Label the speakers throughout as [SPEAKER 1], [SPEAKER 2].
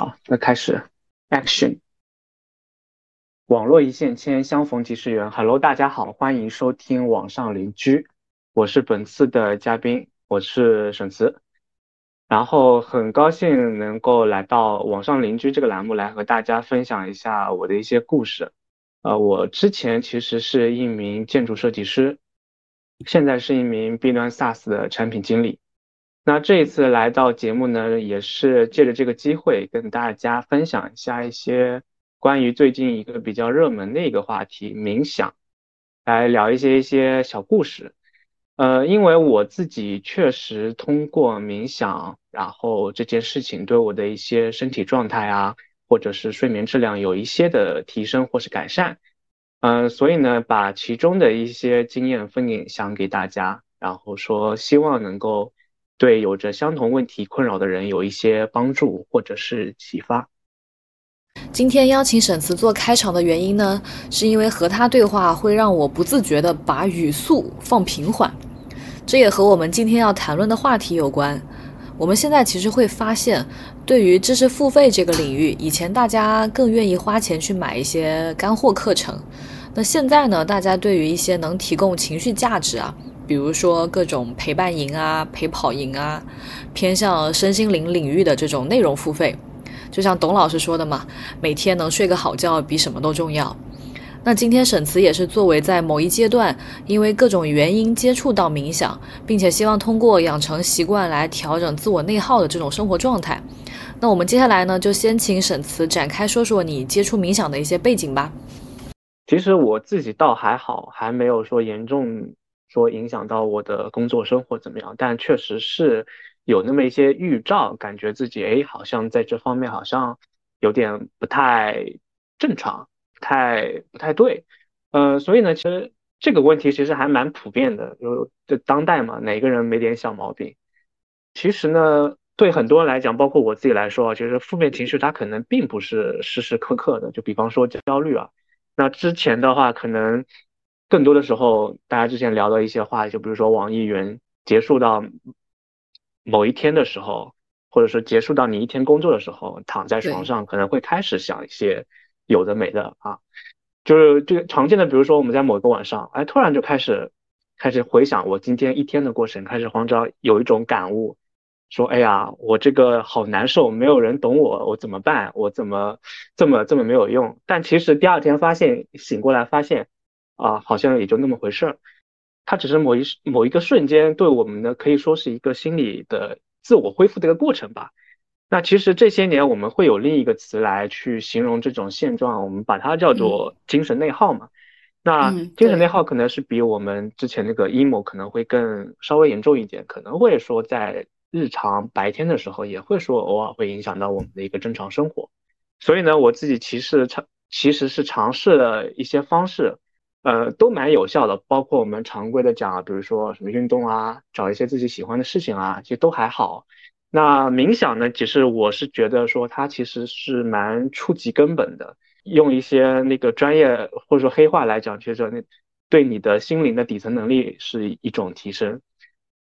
[SPEAKER 1] 好，那开始，Action。网络一线牵，相逢即是缘。Hello，大家好，欢迎收听网上邻居，我是本次的嘉宾，我是沈慈。然后很高兴能够来到网上邻居这个栏目来和大家分享一下我的一些故事。呃，我之前其实是一名建筑设计师，现在是一名 B 端 SaaS 的产品经理。那这一次来到节目呢，也是借着这个机会跟大家分享一下一些关于最近一个比较热门的一个话题——冥想，来聊一些一些小故事。呃，因为我自己确实通过冥想，然后这件事情对我的一些身体状态啊，或者是睡眠质量有一些的提升或是改善。嗯，所以呢，把其中的一些经验分享给大家，然后说希望能够。对有着相同问题困扰的人有一些帮助或者是启发。
[SPEAKER 2] 今天邀请沈慈做开场的原因呢，是因为和他对话会让我不自觉地把语速放平缓，这也和我们今天要谈论的话题有关。我们现在其实会发现，对于知识付费这个领域，以前大家更愿意花钱去买一些干货课程，那现在呢，大家对于一些能提供情绪价值啊。比如说各种陪伴营啊、陪跑营啊，偏向身心灵领域的这种内容付费，就像董老师说的嘛，每天能睡个好觉比什么都重要。那今天沈慈也是作为在某一阶段因为各种原因接触到冥想，并且希望通过养成习惯来调整自我内耗的这种生活状态。那我们接下来呢，就先请沈慈展开说说你接触冥想的一些背景吧。
[SPEAKER 1] 其实我自己倒还好，还没有说严重。说影响到我的工作生活怎么样？但确实是有那么一些预兆，感觉自己哎，好像在这方面好像有点不太正常，不太不太对。呃，所以呢，其实这个问题其实还蛮普遍的，就就当代嘛，哪个人没点小毛病？其实呢，对很多人来讲，包括我自己来说啊，其实负面情绪它可能并不是时时刻刻的。就比方说焦虑啊，那之前的话可能。更多的时候，大家之前聊的一些话，就比如说网易云结束到某一天的时候，或者说结束到你一天工作的时候，躺在床上可能会开始想一些有的没的啊，就是这个常见的，比如说我们在某一个晚上，哎，突然就开始开始回想我今天一天的过程，开始慌张，有一种感悟，说哎呀，我这个好难受，没有人懂我，我怎么办？我怎么这么这么没有用？但其实第二天发现醒过来发现。啊，好像也就那么回事儿，它只是某一某一个瞬间，对我们呢可以说是一个心理的自我恢复的一个过程吧。那其实这些年我们会有另一个词来去形容这种现状，我们把它叫做精神内耗嘛。那精神内耗可能是比我们之前那个 emo 可能会更稍微严重一点，可能会说在日常白天的时候也会说偶尔会影响到我们的一个正常生活。所以呢，我自己其实尝其实是尝试了一些方式。呃，都蛮有效的，包括我们常规的讲啊，比如说什么运动啊，找一些自己喜欢的事情啊，其实都还好。那冥想呢，其实我是觉得说它其实是蛮触及根本的，用一些那个专业或者说黑话来讲，其实那对你的心灵的底层能力是一种提升。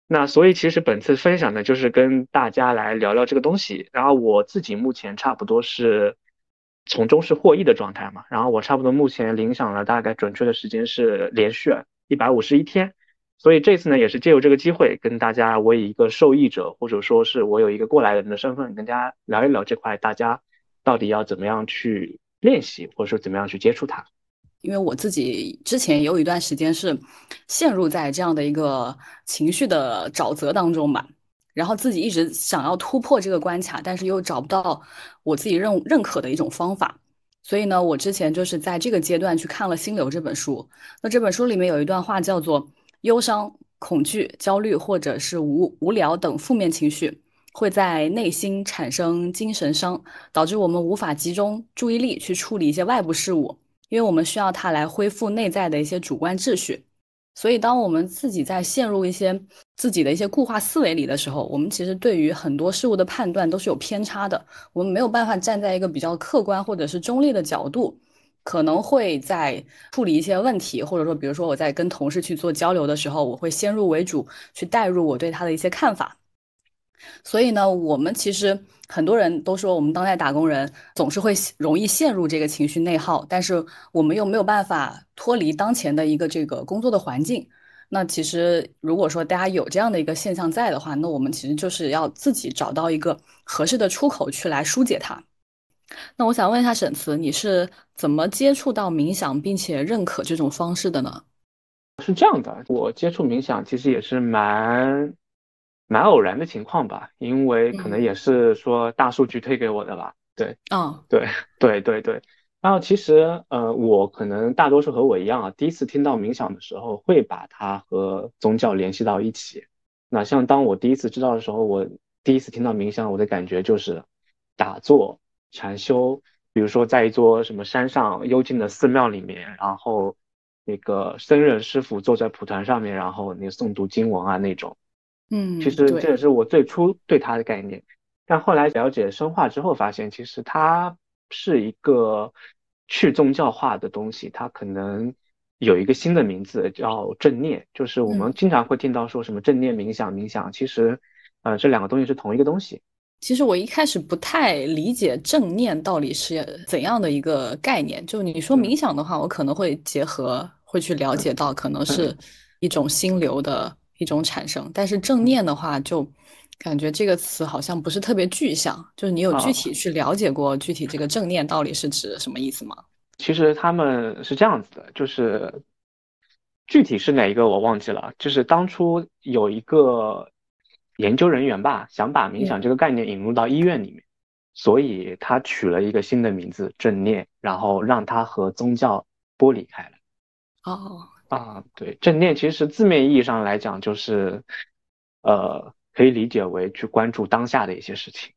[SPEAKER 1] 那所以其实本次分享呢，就是跟大家来聊聊这个东西。然后我自己目前差不多是。从中是获益的状态嘛，然后我差不多目前领赏了大概准确的时间是连续一百五十一天，所以这次呢也是借由这个机会跟大家，我以一个受益者或者说是我有一个过来人的身份，跟大家聊一聊这块，大家到底要怎么样去练习，或者说怎么样去接触它。
[SPEAKER 2] 因为我自己之前也有一段时间是陷入在这样的一个情绪的沼泽当中吧。然后自己一直想要突破这个关卡，但是又找不到我自己认认可的一种方法，所以呢，我之前就是在这个阶段去看了《心流》这本书。那这本书里面有一段话叫做：“忧伤、恐惧、焦虑或者是无无聊等负面情绪，会在内心产生精神伤，导致我们无法集中注意力去处理一些外部事物，因为我们需要它来恢复内在的一些主观秩序。”所以，当我们自己在陷入一些自己的一些固化思维里的时候，我们其实对于很多事物的判断都是有偏差的。我们没有办法站在一个比较客观或者是中立的角度，可能会在处理一些问题，或者说，比如说我在跟同事去做交流的时候，我会先入为主去带入我对他的一些看法。
[SPEAKER 3] 所以呢，我们其实很多人都说，我们当代打工人总是会容易陷入这个情绪内耗，但是我们又没有办法脱离当前的一个这个工作的环境。那其实如果说大家有这样的一个现象在的话，那我们其实就是要自己找到一个合适的出口去来疏解它。那我想问一下沈慈，你是怎么接触到冥想，并且认可这种方式的呢？
[SPEAKER 1] 是这样的，我接触冥想其实也是蛮蛮偶然的情况吧，因为可能也是说大数据推给我的吧。对，
[SPEAKER 3] 嗯，
[SPEAKER 1] 对，对，对，对。然后其实，呃，我可能大多数和我一样啊，第一次听到冥想的时候，会把它和宗教联系到一起。那像当我第一次知道的时候，我第一次听到冥想，我的感觉就是打坐、禅修，比如说在一座什么山上幽静的寺庙里面，然后。那个僧人师傅坐在蒲团上面，然后那个诵读经文啊那种，
[SPEAKER 3] 嗯，
[SPEAKER 1] 其实这也是我最初对它的概念。但后来了解生化之后，发现其实它是一个去宗教化的东西，它可能有一个新的名字叫正念，就是我们经常会听到说什么正念冥想，冥想其实，呃，这两个东西是同一个东西。
[SPEAKER 3] 其实我一开始不太理解正念到底是怎样的一个概念，就你说冥想的话，我可能会结合。会去了解到，可能是一种心流的一种产生，但是正念的话，就感觉这个词好像不是特别具象。就是你有具体去了解过具体这个正念到底是指什么意思吗？
[SPEAKER 1] 其实他们是这样子的，就是具体是哪一个我忘记了。就是当初有一个研究人员吧，想把冥想这个概念引入到医院里面，所以他取了一个新的名字“正念”，然后让它和宗教剥离开了。
[SPEAKER 3] 哦
[SPEAKER 1] 啊，对，正念其实字面意义上来讲，就是，呃，可以理解为去关注当下的一些事情。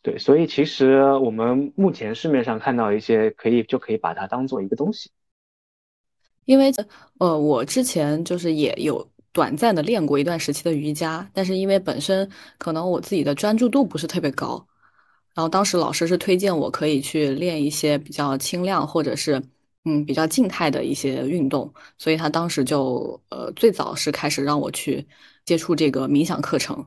[SPEAKER 1] 对，所以其实我们目前市面上看到一些，可以就可以把它当做一个东西。
[SPEAKER 3] 因为呃，我之前就是也有短暂的练过一段时期的瑜伽，但是因为本身可能我自己的专注度不是特别高，然后当时老师是推荐我可以去练一些比较轻量或者是。嗯，比较静态的一些运动，所以他当时就呃最早是开始让我去接触这个冥想课程。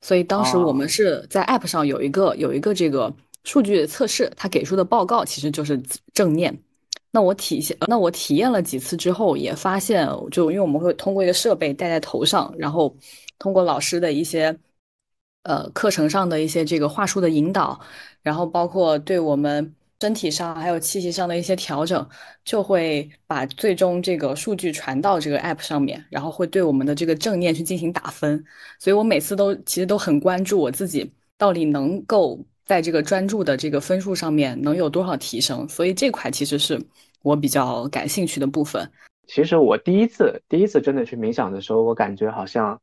[SPEAKER 3] 所以当时我们是在 App 上有一个有一个这个数据测试，他给出的报告其实就是正念。那我体现，那我体验了几次之后，也发现就因为我们会通过一个设备戴在头上，然后通过老师的一些呃课程上的一些这个话术的引导，然后包括对我们。身体上还有气息上的一些调整，就会把最终这个数据传到这个 app 上面，然后会对我们的这个正念去进行打分。所以我每次都其实都很关注我自己到底能够在这个专注的这个分数上面能有多少提升。所以这块其实是我比较感兴趣的部分。
[SPEAKER 1] 其实我第一次第一次真的去冥想的时候，我感觉好像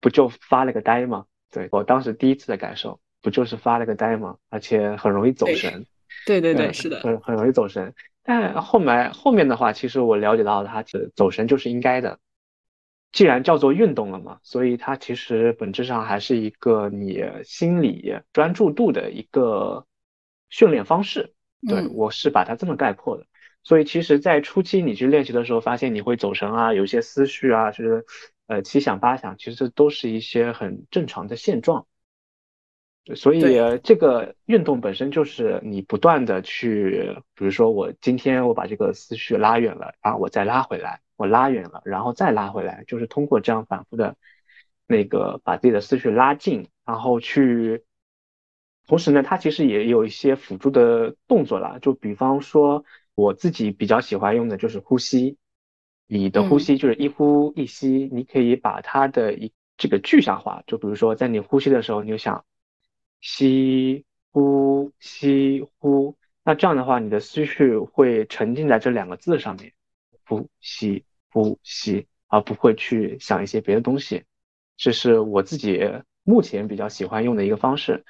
[SPEAKER 1] 不就发了个呆吗？对我当时第一次的感受，不就是发了个呆吗？而且很容易走神。
[SPEAKER 3] 对对对，是的，
[SPEAKER 1] 很很容易走神。但后面后面的话，其实我了解到，它走神就是应该的。既然叫做运动了嘛，所以它其实本质上还是一个你心理专注度的一个训练方式。对我是把它这么概括的。所以其实，在初期你去练习的时候，发现你会走神啊，有些思绪啊，就是呃七想八想，其实这都是一些很正常的现状。所以这个运动本身就是你不断的去，比如说我今天我把这个思绪拉远了，然后我再拉回来，我拉远了，然后再拉回来，就是通过这样反复的，那个把自己的思绪拉近，然后去，同时呢，它其实也有一些辅助的动作啦，就比方说我自己比较喜欢用的就是呼吸，你的呼吸就是一呼一吸，你可以把它的一这个具象化，就比如说在你呼吸的时候，你就想。吸呼吸呼，那这样的话，你的思绪会沉浸在这两个字上面，呼吸呼吸，而不会去想一些别的东西。这是我自己目前比较喜欢用的一个方式。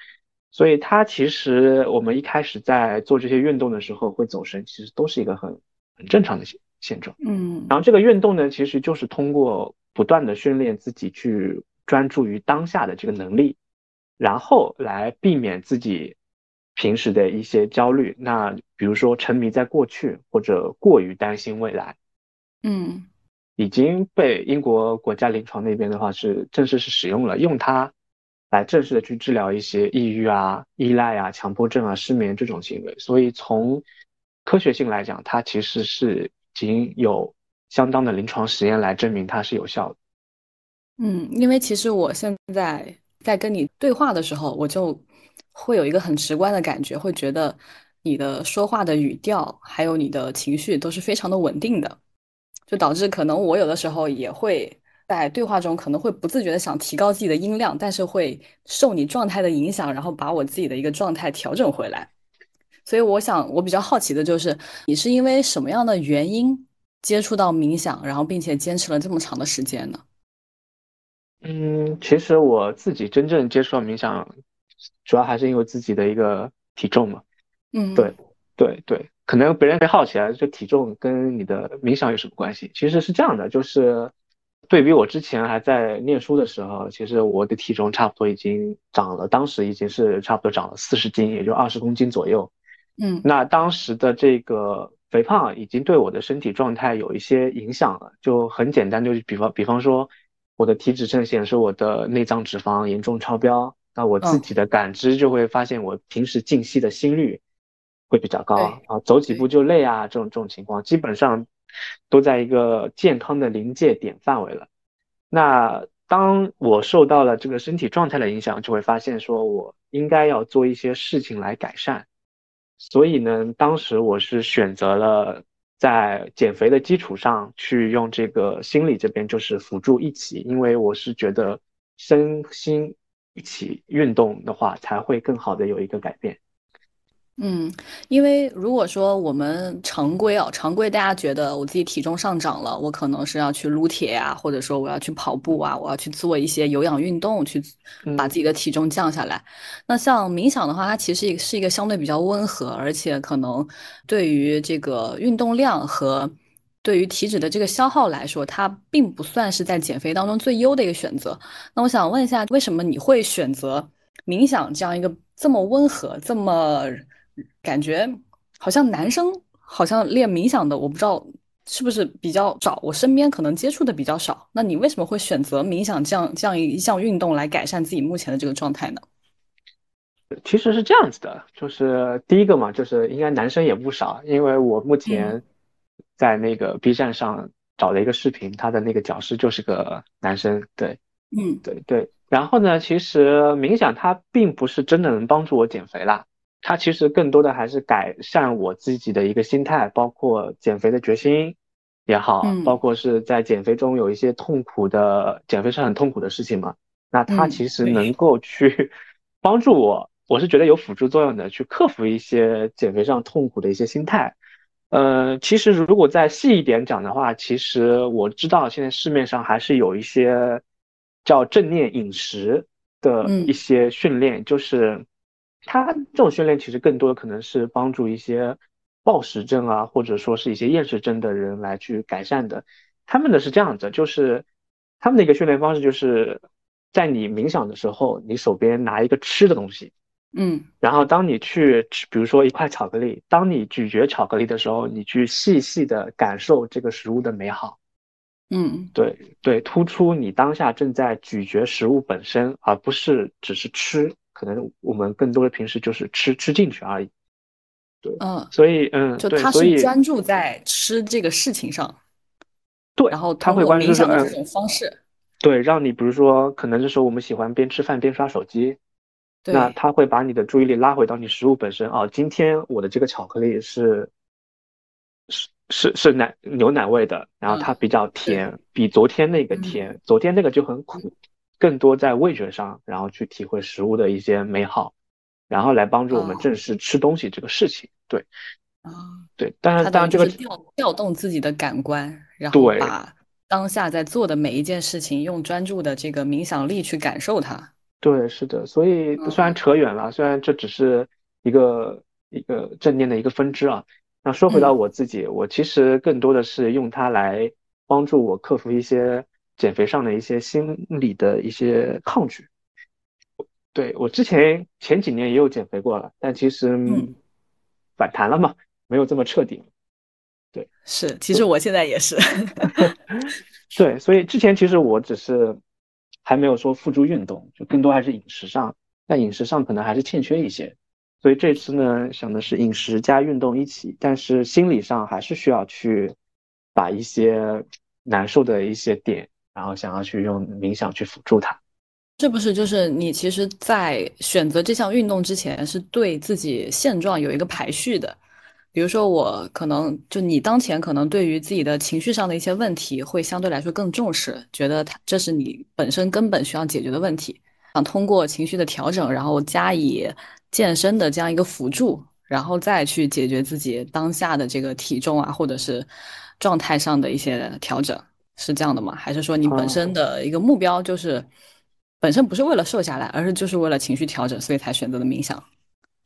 [SPEAKER 1] 所以它其实我们一开始在做这些运动的时候会走神，其实都是一个很很正常的现现状。
[SPEAKER 3] 嗯，
[SPEAKER 1] 然后这个运动呢，其实就是通过不断的训练自己去专注于当下的这个能力。然后来避免自己平时的一些焦虑，那比如说沉迷在过去或者过于担心未来，
[SPEAKER 3] 嗯，
[SPEAKER 1] 已经被英国国家临床那边的话是正式是使用了，用它来正式的去治疗一些抑郁啊、依赖啊、强迫症啊、失眠这种行为。所以从科学性来讲，它其实是已经有相当的临床实验来证明它是有效的。
[SPEAKER 3] 嗯，因为其实我现在在跟你对话的时候，我就会有一个很直观的感觉，会觉得你的说话的语调还有你的情绪都是非常的稳定的，就导致可能我有的时候也会。在对话中可能会不自觉的想提高自己的音量，但是会受你状态的影响，然后把我自己的一个状态调整回来。所以我想，我比较好奇的就是，你是因为什么样的原因接触到冥想，然后并且坚持了这么长的时间呢？
[SPEAKER 1] 嗯，其实我自己真正接触到冥想，主要还是因为自己的一个体重嘛。
[SPEAKER 3] 嗯，
[SPEAKER 1] 对，对，对，可能别人会好奇啊，这体重跟你的冥想有什么关系？其实是这样的，就是。对比我之前还在念书的时候，其实我的体重差不多已经长了，当时已经是差不多长了四十斤，也就二十公斤左右。
[SPEAKER 3] 嗯，
[SPEAKER 1] 那当时的这个肥胖已经对我的身体状态有一些影响了，就很简单，就是比方比方说，我的体脂秤显示我的内脏脂肪严重超标，那我自己的感知就会发现我平时静息的心率会比较高啊，走几步就累啊，这种这种情况基本上。都在一个健康的临界点范围了。那当我受到了这个身体状态的影响，就会发现说我应该要做一些事情来改善。所以呢，当时我是选择了在减肥的基础上去用这个心理这边就是辅助一起，因为我是觉得身心一起运动的话，才会更好的有一个改变。
[SPEAKER 3] 嗯，因为如果说我们常规啊，常规大家觉得我自己体重上涨了，我可能是要去撸铁呀，或者说我要去跑步啊，我要去做一些有氧运动，去把自己的体重降下来。那像冥想的话，它其实是一个相对比较温和，而且可能对于这个运动量和对于体脂的这个消耗来说，它并不算是在减肥当中最优的一个选择。那我想问一下，为什么你会选择冥想这样一个这么温和、这么？感觉好像男生好像练冥想的，我不知道是不是比较少，我身边可能接触的比较少。那你为什么会选择冥想这样这样一项运动来改善自己目前的这个状态呢？
[SPEAKER 1] 其实是这样子的，就是第一个嘛，就是应该男生也不少，因为我目前在那个 B 站上找了一个视频，他的那个讲师就是个男生，对，
[SPEAKER 3] 嗯，
[SPEAKER 1] 对对。然后呢，其实冥想它并不是真的能帮助我减肥啦。它其实更多的还是改善我自己的一个心态，包括减肥的决心也好，包括是在减肥中有一些痛苦的，减肥是很痛苦的事情嘛。那它其实能够去 帮助我，我是觉得有辅助作用的，去克服一些减肥上痛苦的一些心态。呃，其实如果再细一点讲的话，其实我知道现在市面上还是有一些叫正念饮食的一些训练，就是。它这种训练其实更多的可能是帮助一些暴食症啊，或者说是一些厌食症的人来去改善的。他们的是这样子，就是他们的一个训练方式，就是在你冥想的时候，你手边拿一个吃的东西，
[SPEAKER 3] 嗯，
[SPEAKER 1] 然后当你去吃，比如说一块巧克力，当你咀嚼巧克力的时候，你去细细的感受这个食物的美好，
[SPEAKER 3] 嗯，
[SPEAKER 1] 对对，突出你当下正在咀嚼食物本身，而不是只是吃。可能我们更多的平时就是吃吃进去而已，对，
[SPEAKER 3] 嗯，
[SPEAKER 1] 所以嗯，
[SPEAKER 3] 就他是专注在吃这个事情上，
[SPEAKER 1] 对，
[SPEAKER 3] 然后
[SPEAKER 1] 他会关注
[SPEAKER 3] 这种方式，
[SPEAKER 1] 对，让你比如说，可能这时候我们喜欢边吃饭边刷手机，那他会把你的注意力拉回到你食物本身哦。今天我的这个巧克力是是是是奶牛奶味的，然后它比较甜，比昨天那个甜，昨天那个就很苦。更多在味觉上，然后去体会食物的一些美好，然后来帮助我们正视吃东西这个事情。对，
[SPEAKER 3] 啊，
[SPEAKER 1] 对，当然，当然这个
[SPEAKER 3] 调调动自己的感官，然后把当下在做的每一件事情用专注的这个冥想力去感受它。
[SPEAKER 1] 对，是的。所以虽然扯远了，虽然这只是一个一个正念的一个分支啊，那说回到我自己，我其实更多的是用它来帮助我克服一些。减肥上的一些心理的一些抗拒，对我之前前几年也有减肥过了，但其实反弹了嘛，没有这么彻底。对，
[SPEAKER 3] 是，其实我现在也是。
[SPEAKER 1] 对，所以之前其实我只是还没有说付诸运动，就更多还是饮食上，但饮食上可能还是欠缺一些。所以这次呢，想的是饮食加运动一起，但是心理上还是需要去把一些难受的一些点，然后想要去用冥想去辅助它。
[SPEAKER 3] 是不是就是你其实，在选择这项运动之前，是对自己现状有一个排序的？比如说，我可能就你当前可能对于自己的情绪上的一些问题，会相对来说更重视，觉得它这是你本身根本需要解决的问题，想通过情绪的调整，然后加以健身的这样一个辅助，然后再去解决自己当下的这个体重啊，或者是状态上的一些调整，是这样的吗？还是说你本身的一个目标就是？本身不是为了瘦下来，而是就是为了情绪调整，所以才选择的冥想。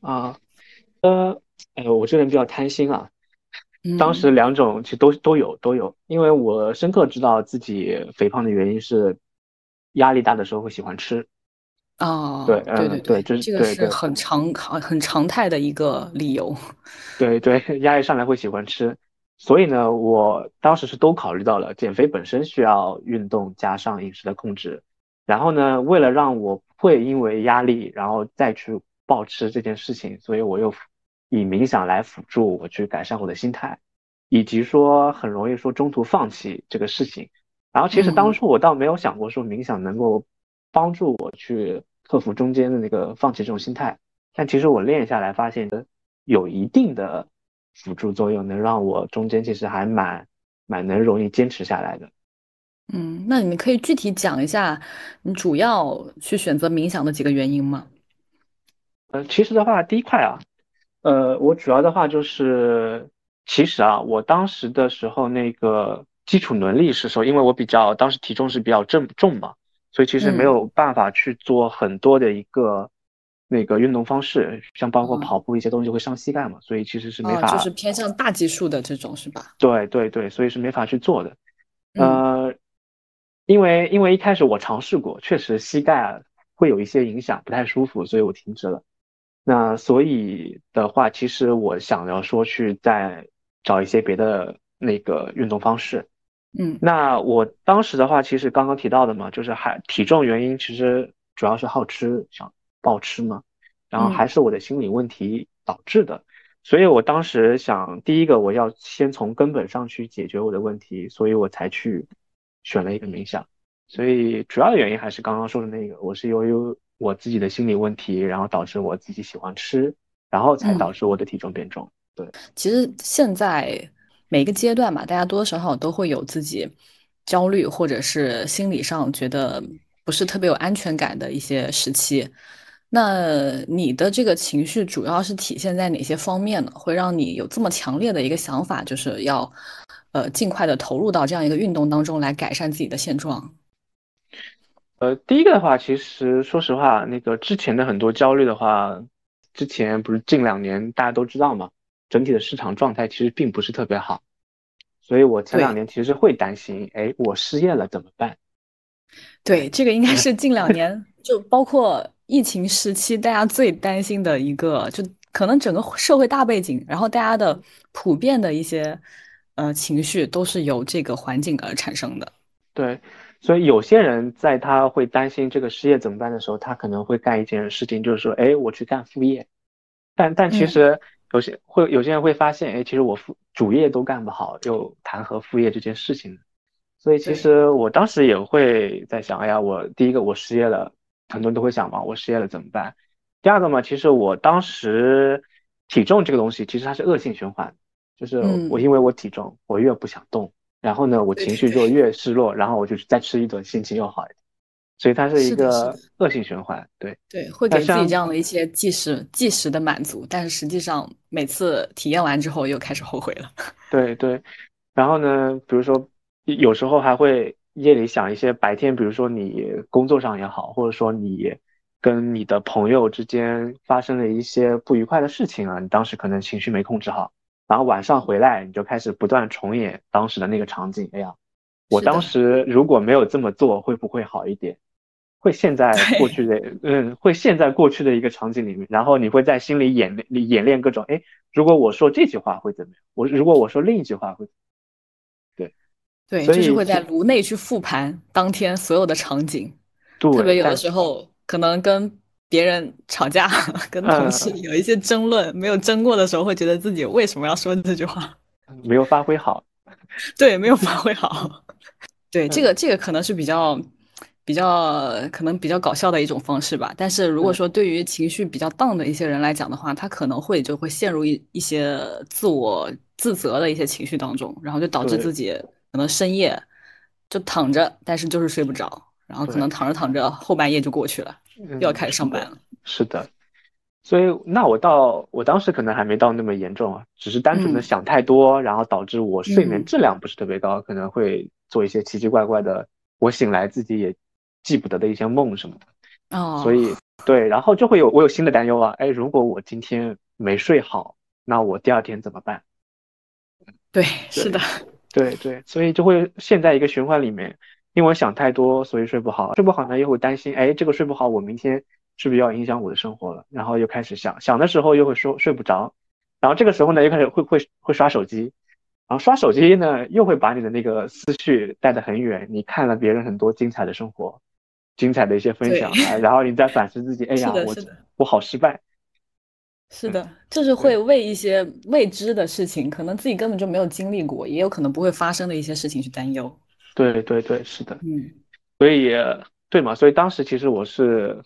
[SPEAKER 1] 啊，呃，哎，我这人比较贪心啊。当时两种其实都都有都有，因为我深刻知道自己肥胖的原因是压力大的时候会喜欢吃。
[SPEAKER 3] 哦，
[SPEAKER 1] 对，
[SPEAKER 3] 对对
[SPEAKER 1] 对，这
[SPEAKER 3] 这个是很常很很常态的一个理由。
[SPEAKER 1] 对对，压力上来会喜欢吃，所以呢，我当时是都考虑到了，减肥本身需要运动加上饮食的控制。然后呢，为了让我不会因为压力，然后再去暴吃这件事情，所以我又以冥想来辅助我去改善我的心态，以及说很容易说中途放弃这个事情。然后其实当初我倒没有想过说冥想能够帮助我去克服中间的那个放弃这种心态，但其实我练下来发现有一定的辅助作用，能让我中间其实还蛮蛮能容易坚持下来的。
[SPEAKER 3] 嗯，那你们可以具体讲一下你主要去选择冥想的几个原因吗？
[SPEAKER 1] 呃，其实的话，第一块啊，呃，我主要的话就是，其实啊，我当时的时候那个基础能力是说，因为我比较当时体重是比较重重嘛，所以其实没有办法去做很多的一个那个运动方式，像包括跑步一些东西会伤膝盖嘛，所以其实是没法，
[SPEAKER 3] 就是偏向大基数的这种是吧？
[SPEAKER 1] 对对对，所以是没法去做的，呃。因为因为一开始我尝试过，确实膝盖会有一些影响，不太舒服，所以我停止了。那所以的话，其实我想要说去再找一些别的那个运动方式。
[SPEAKER 3] 嗯，
[SPEAKER 1] 那我当时的话，其实刚刚提到的嘛，就是还体重原因，其实主要是好吃，想暴吃嘛，然后还是我的心理问题导致的。所以我当时想，第一个我要先从根本上去解决我的问题，所以我才去。选了一个冥想，所以主要的原因还是刚刚说的那个，我是由于我自己的心理问题，然后导致我自己喜欢吃，然后才导致我的体重变重。对，
[SPEAKER 3] 其实现在每个阶段嘛，大家多多少少都会有自己焦虑或者是心理上觉得不是特别有安全感的一些时期。那你的这个情绪主要是体现在哪些方面呢？会让你有这么强烈的一个想法，就是要。呃，尽快的投入到这样一个运动当中来改善自己的现状。
[SPEAKER 1] 呃，第一个的话，其实说实话，那个之前的很多焦虑的话，之前不是近两年大家都知道嘛，整体的市场状态其实并不是特别好，所以我前两年其实会担心，哎，我失业了怎么办？
[SPEAKER 3] 对，这个应该是近两年，就包括疫情时期，大家最担心的一个，就可能整个社会大背景，然后大家的普遍的一些。呃，情绪都是由这个环境而产生的。
[SPEAKER 1] 对，所以有些人在他会担心这个失业怎么办的时候，他可能会干一件事情，就是说，哎，我去干副业。但但其实有些会有些人会发现，哎，其实我副主业都干不好，又谈何副业这件事情？所以其实我当时也会在想，哎呀，我第一个我失业了，很多人都会想嘛，我失业了怎么办？第二个嘛，其实我当时体重这个东西，其实它是恶性循环。就是我因为我体重，我越不想动，然后呢，我情绪就越失落，然后我就再吃一顿，心情又好一点，所以它是一个恶性循环。对
[SPEAKER 3] 对，会给自己这样的一些即时即时的满足，但是实际上每次体验完之后又开始后悔了。
[SPEAKER 1] 对对，然后呢，比如说有时候还会夜里想一些白天，比如说你工作上也好，或者说你跟你的朋友之间发生了一些不愉快的事情啊，你当时可能情绪没控制好。然后晚上回来，你就开始不断重演当时的那个场景。哎呀，我当时如果没有这么做，会不会好一点？会陷在过去的，嗯，会陷在过去的一个场景里面。然后你会在心里演练演练各种，哎，如果我说这句话会怎么样？我如果我说另一句话会，对，
[SPEAKER 3] 对，就是会在颅内去复盘当天所有的场景。
[SPEAKER 1] 对，
[SPEAKER 3] 特别有的时候可能跟别人吵架，跟同事
[SPEAKER 1] 嗯
[SPEAKER 3] 有一些争论，没有争过的时候，会觉得自己为什么要说这句话？
[SPEAKER 1] 没有发挥好。
[SPEAKER 3] 对，没有发挥好。对，这
[SPEAKER 1] 嗯
[SPEAKER 3] 个这个可能是比较比较可能比较搞笑的一种方式吧。但是如果
[SPEAKER 1] 嗯
[SPEAKER 3] 说对于情绪比较 down 的一些人来讲的话，他可能会就会陷入一一些自我自责的一些情绪当中，然后就导致自己可能深夜就躺着，但是就是睡不着，然后可能躺着躺着后半夜就过去了，又要
[SPEAKER 1] 嗯，
[SPEAKER 3] 开始，上班了。
[SPEAKER 1] 是的。所以，那我到我当时可能还没到那么严重啊，只是单纯的
[SPEAKER 3] 嗯
[SPEAKER 1] 想太多，然后导致我睡眠
[SPEAKER 3] 嗯
[SPEAKER 1] 质量不是特别高，可能会做一些奇奇怪怪的，我醒来自己也记不得的一些梦什么的。
[SPEAKER 3] 哦，
[SPEAKER 1] 所以，对，然后就会有我有新的担忧啊，哎，如果我今天没睡好，那我第二天怎么办？
[SPEAKER 3] 对，是的，
[SPEAKER 1] 对对，所以就会陷在一个循环里面，因为我想太多，所以睡不好，睡不好呢又会担心，哎，这个睡不好，我明天是不是要影响我的生活了？然后又开始想，想的时候又会说睡不着，然后这个时候呢又开始会会会刷手机，然后刷手机呢又会把你的那个思绪带得很远，你看了别人很多精彩的生活，精彩的一些分享然后你再反思自己，哎呀，我我好失败。
[SPEAKER 3] 是的，就是会为一些未知的事情，可能自己根本就没有经历过，也有可能不会发生的一些事情去担忧。
[SPEAKER 1] 对对对，是的。
[SPEAKER 3] 嗯
[SPEAKER 1] 所以对嘛，所以当时其实我是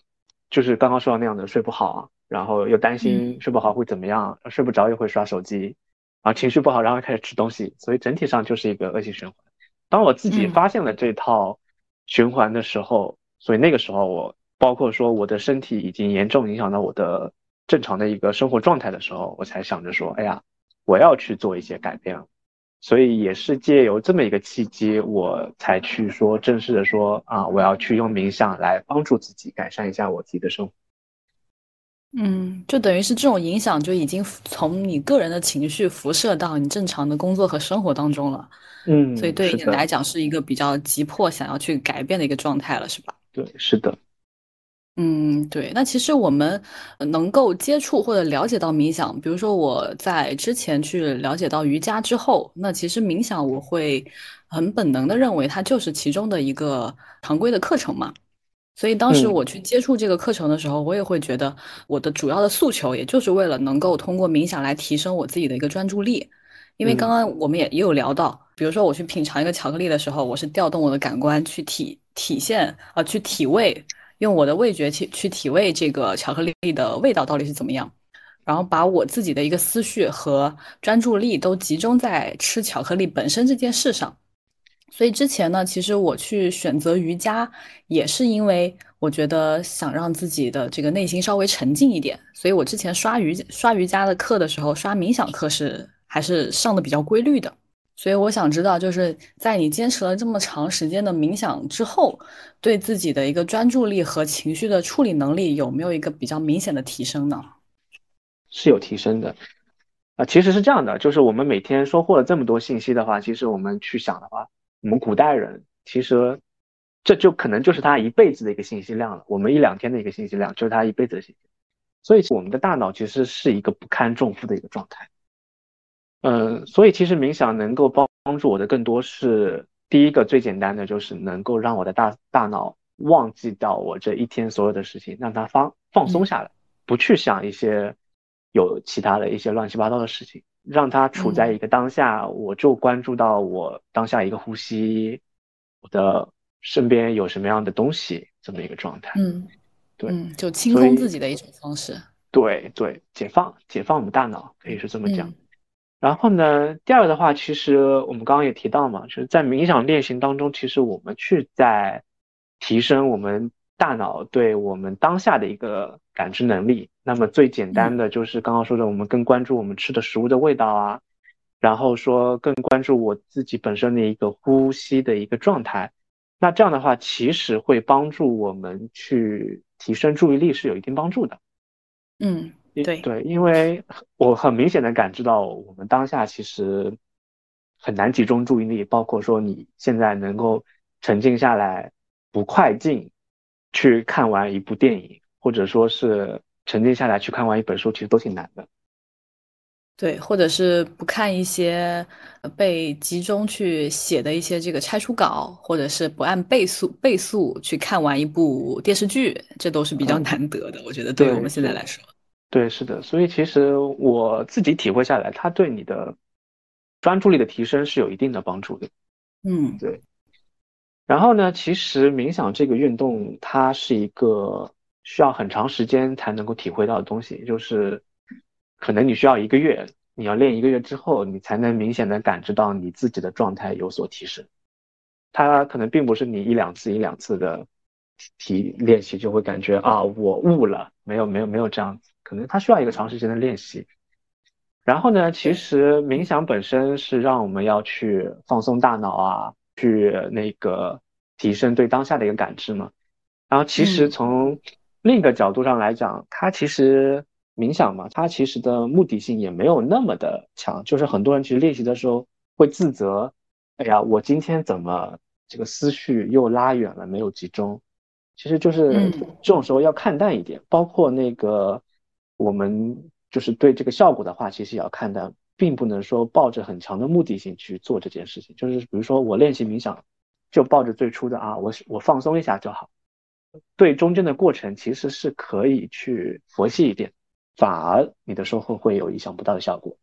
[SPEAKER 1] 就是刚刚说到那样的睡不好啊，然后又担心
[SPEAKER 3] 嗯
[SPEAKER 1] 睡不好会怎么样，睡不着又会刷手机，然后情绪不好，然后又开始吃东西，所以整体上就是一个恶性循环。当我自己
[SPEAKER 3] 嗯
[SPEAKER 1] 发现了这套循环的时候，所以那个时候我包括说我的身体已经严重影响到我的正常的一个生活状态的时候，我才想着说，哎呀，我要去做一些改变了。所以也是借由这么一个契机，我才去说正式的说啊，我要去用冥想来帮助自己改善一下我自己的生活。
[SPEAKER 3] 嗯，就等于是这种影响就已经从你个人的情绪辐射到你正常的工作和生活当中了，
[SPEAKER 1] 嗯，
[SPEAKER 3] 所以对你来讲是一个比较急迫想要去改变的一个状态了，是吧？
[SPEAKER 1] 对，是的，
[SPEAKER 3] 嗯，对。那其实我们呃能够接触或者了解到冥想，比如说我在之前去了解到瑜伽之后，那其实冥想我会很本能的认为它就是其中的一个常规的课程嘛。所以当时
[SPEAKER 1] 嗯
[SPEAKER 3] 我去接触这个课程的时候，我也会觉得我的主要的诉求，也就是为了能够通过冥想来提升我自己的一个专注力。因为刚
[SPEAKER 1] 嗯
[SPEAKER 3] 刚我们也也有聊到，比如说我去品尝一个巧克力的时候，我是调动我的感官去体体现啊、呃去体味，用我的味觉去去体味这个巧克力的味道到底是怎么样，然后把我自己的一个思绪和专注力都集中在吃巧克力本身这件事上。所以之前呢，其实我去选择瑜伽，也是因为我觉得想让自己的这个内心稍微沉静一点。所以我之前刷瑜刷瑜伽的课的时候，刷冥想课是还是上的比较规律的。所以我想知道，就是在你坚持了这么长时间的冥想之后，对自己的一个专注力和情绪的处理能力有没有一个比较明显的提升呢？
[SPEAKER 1] 是有提升的。啊，其实是这样的，就是我们每天收获了这么多信息的话，其实我们去想的话，我们古代人其实这就可能就是他一辈子的一个信息量了。我们一两天的一个信息量，就是他一辈子的信息。所以我们的大脑其实是一个不堪重负的一个状态。嗯，所以其实冥想能够帮帮助我的更多是第一个最简单的，就是能够让我的大大脑忘记掉我这一天所有的事情，让它放放松下来，不去想一些有其他的一些乱七八糟的事情，让它处在一个当下，我就关注到我当下一个呼吸，我的身边有什么样的东西这么一个状态。
[SPEAKER 3] 嗯，
[SPEAKER 1] 对
[SPEAKER 3] 嗯，就轻松自己的一种方式。
[SPEAKER 1] 对对，解放解放我们大脑，可以是这么讲。
[SPEAKER 3] 嗯
[SPEAKER 1] 然后呢，第二个的话，其实我们刚刚也提到嘛，就是在冥想练习当中，其实我们去在提升我们大脑对我们当下的一个感知能力。那么最简单的就是刚刚说的，我们更关注我们吃的食物的味道啊，然后说更关注我自己本身的一个呼吸的一个状态。那这样的话，其实会帮助我们去提升注意力，是有一定帮助的。
[SPEAKER 3] 嗯，对
[SPEAKER 1] 对，因为我很明显的感知到，我们当下其实很难集中注意力，包括说你现在能够沉静下来，不快进去看完一部电影，或者说是沉静下来去看完一本书，其实都挺难的。
[SPEAKER 3] 对，或者是不看一些被集中去写的一些这个拆除稿，或者是不按倍速倍速去看完一部电视剧，这都是比较难得的。我觉得对于我们现在来说，
[SPEAKER 1] 对，是的。所以其实我自己体会下来，它对你的专注力的提升是有一定的帮助的。
[SPEAKER 3] 嗯，
[SPEAKER 1] 对。然后呢，其实冥想这个运动，它是一个需要很长时间才能够体会到的东西，就是。可能你需要一个月，你要练一个月之后，你才能明显的感知到你自己的状态有所提升。它可能并不是你一两次一两次的提练习就会感觉啊我悟了，没有没有没有这样子，可能它需要一个长时间的练习。然后呢，其实冥想本身是让我们要去放松大脑啊，去那个提升对当下的一个感知嘛。然后其实从另一个角度上来讲，它其实。冥想嘛，它其实的目的性也没有那么的强，就是很多人其实练习的时候会自责，哎呀，我今天怎么这个思绪又拉远了，没有集中。其实就是这种时候要看淡一点，包括那个我们就是对这个效果的话，其实也要看淡，并不能说抱着很强的目的性去做这件事情。就是比如说我练习冥想，就抱着最初的啊，我我放松一下就好，对中间的过程其实是可以去佛系一点。反而你的收获会有意想不到的效果。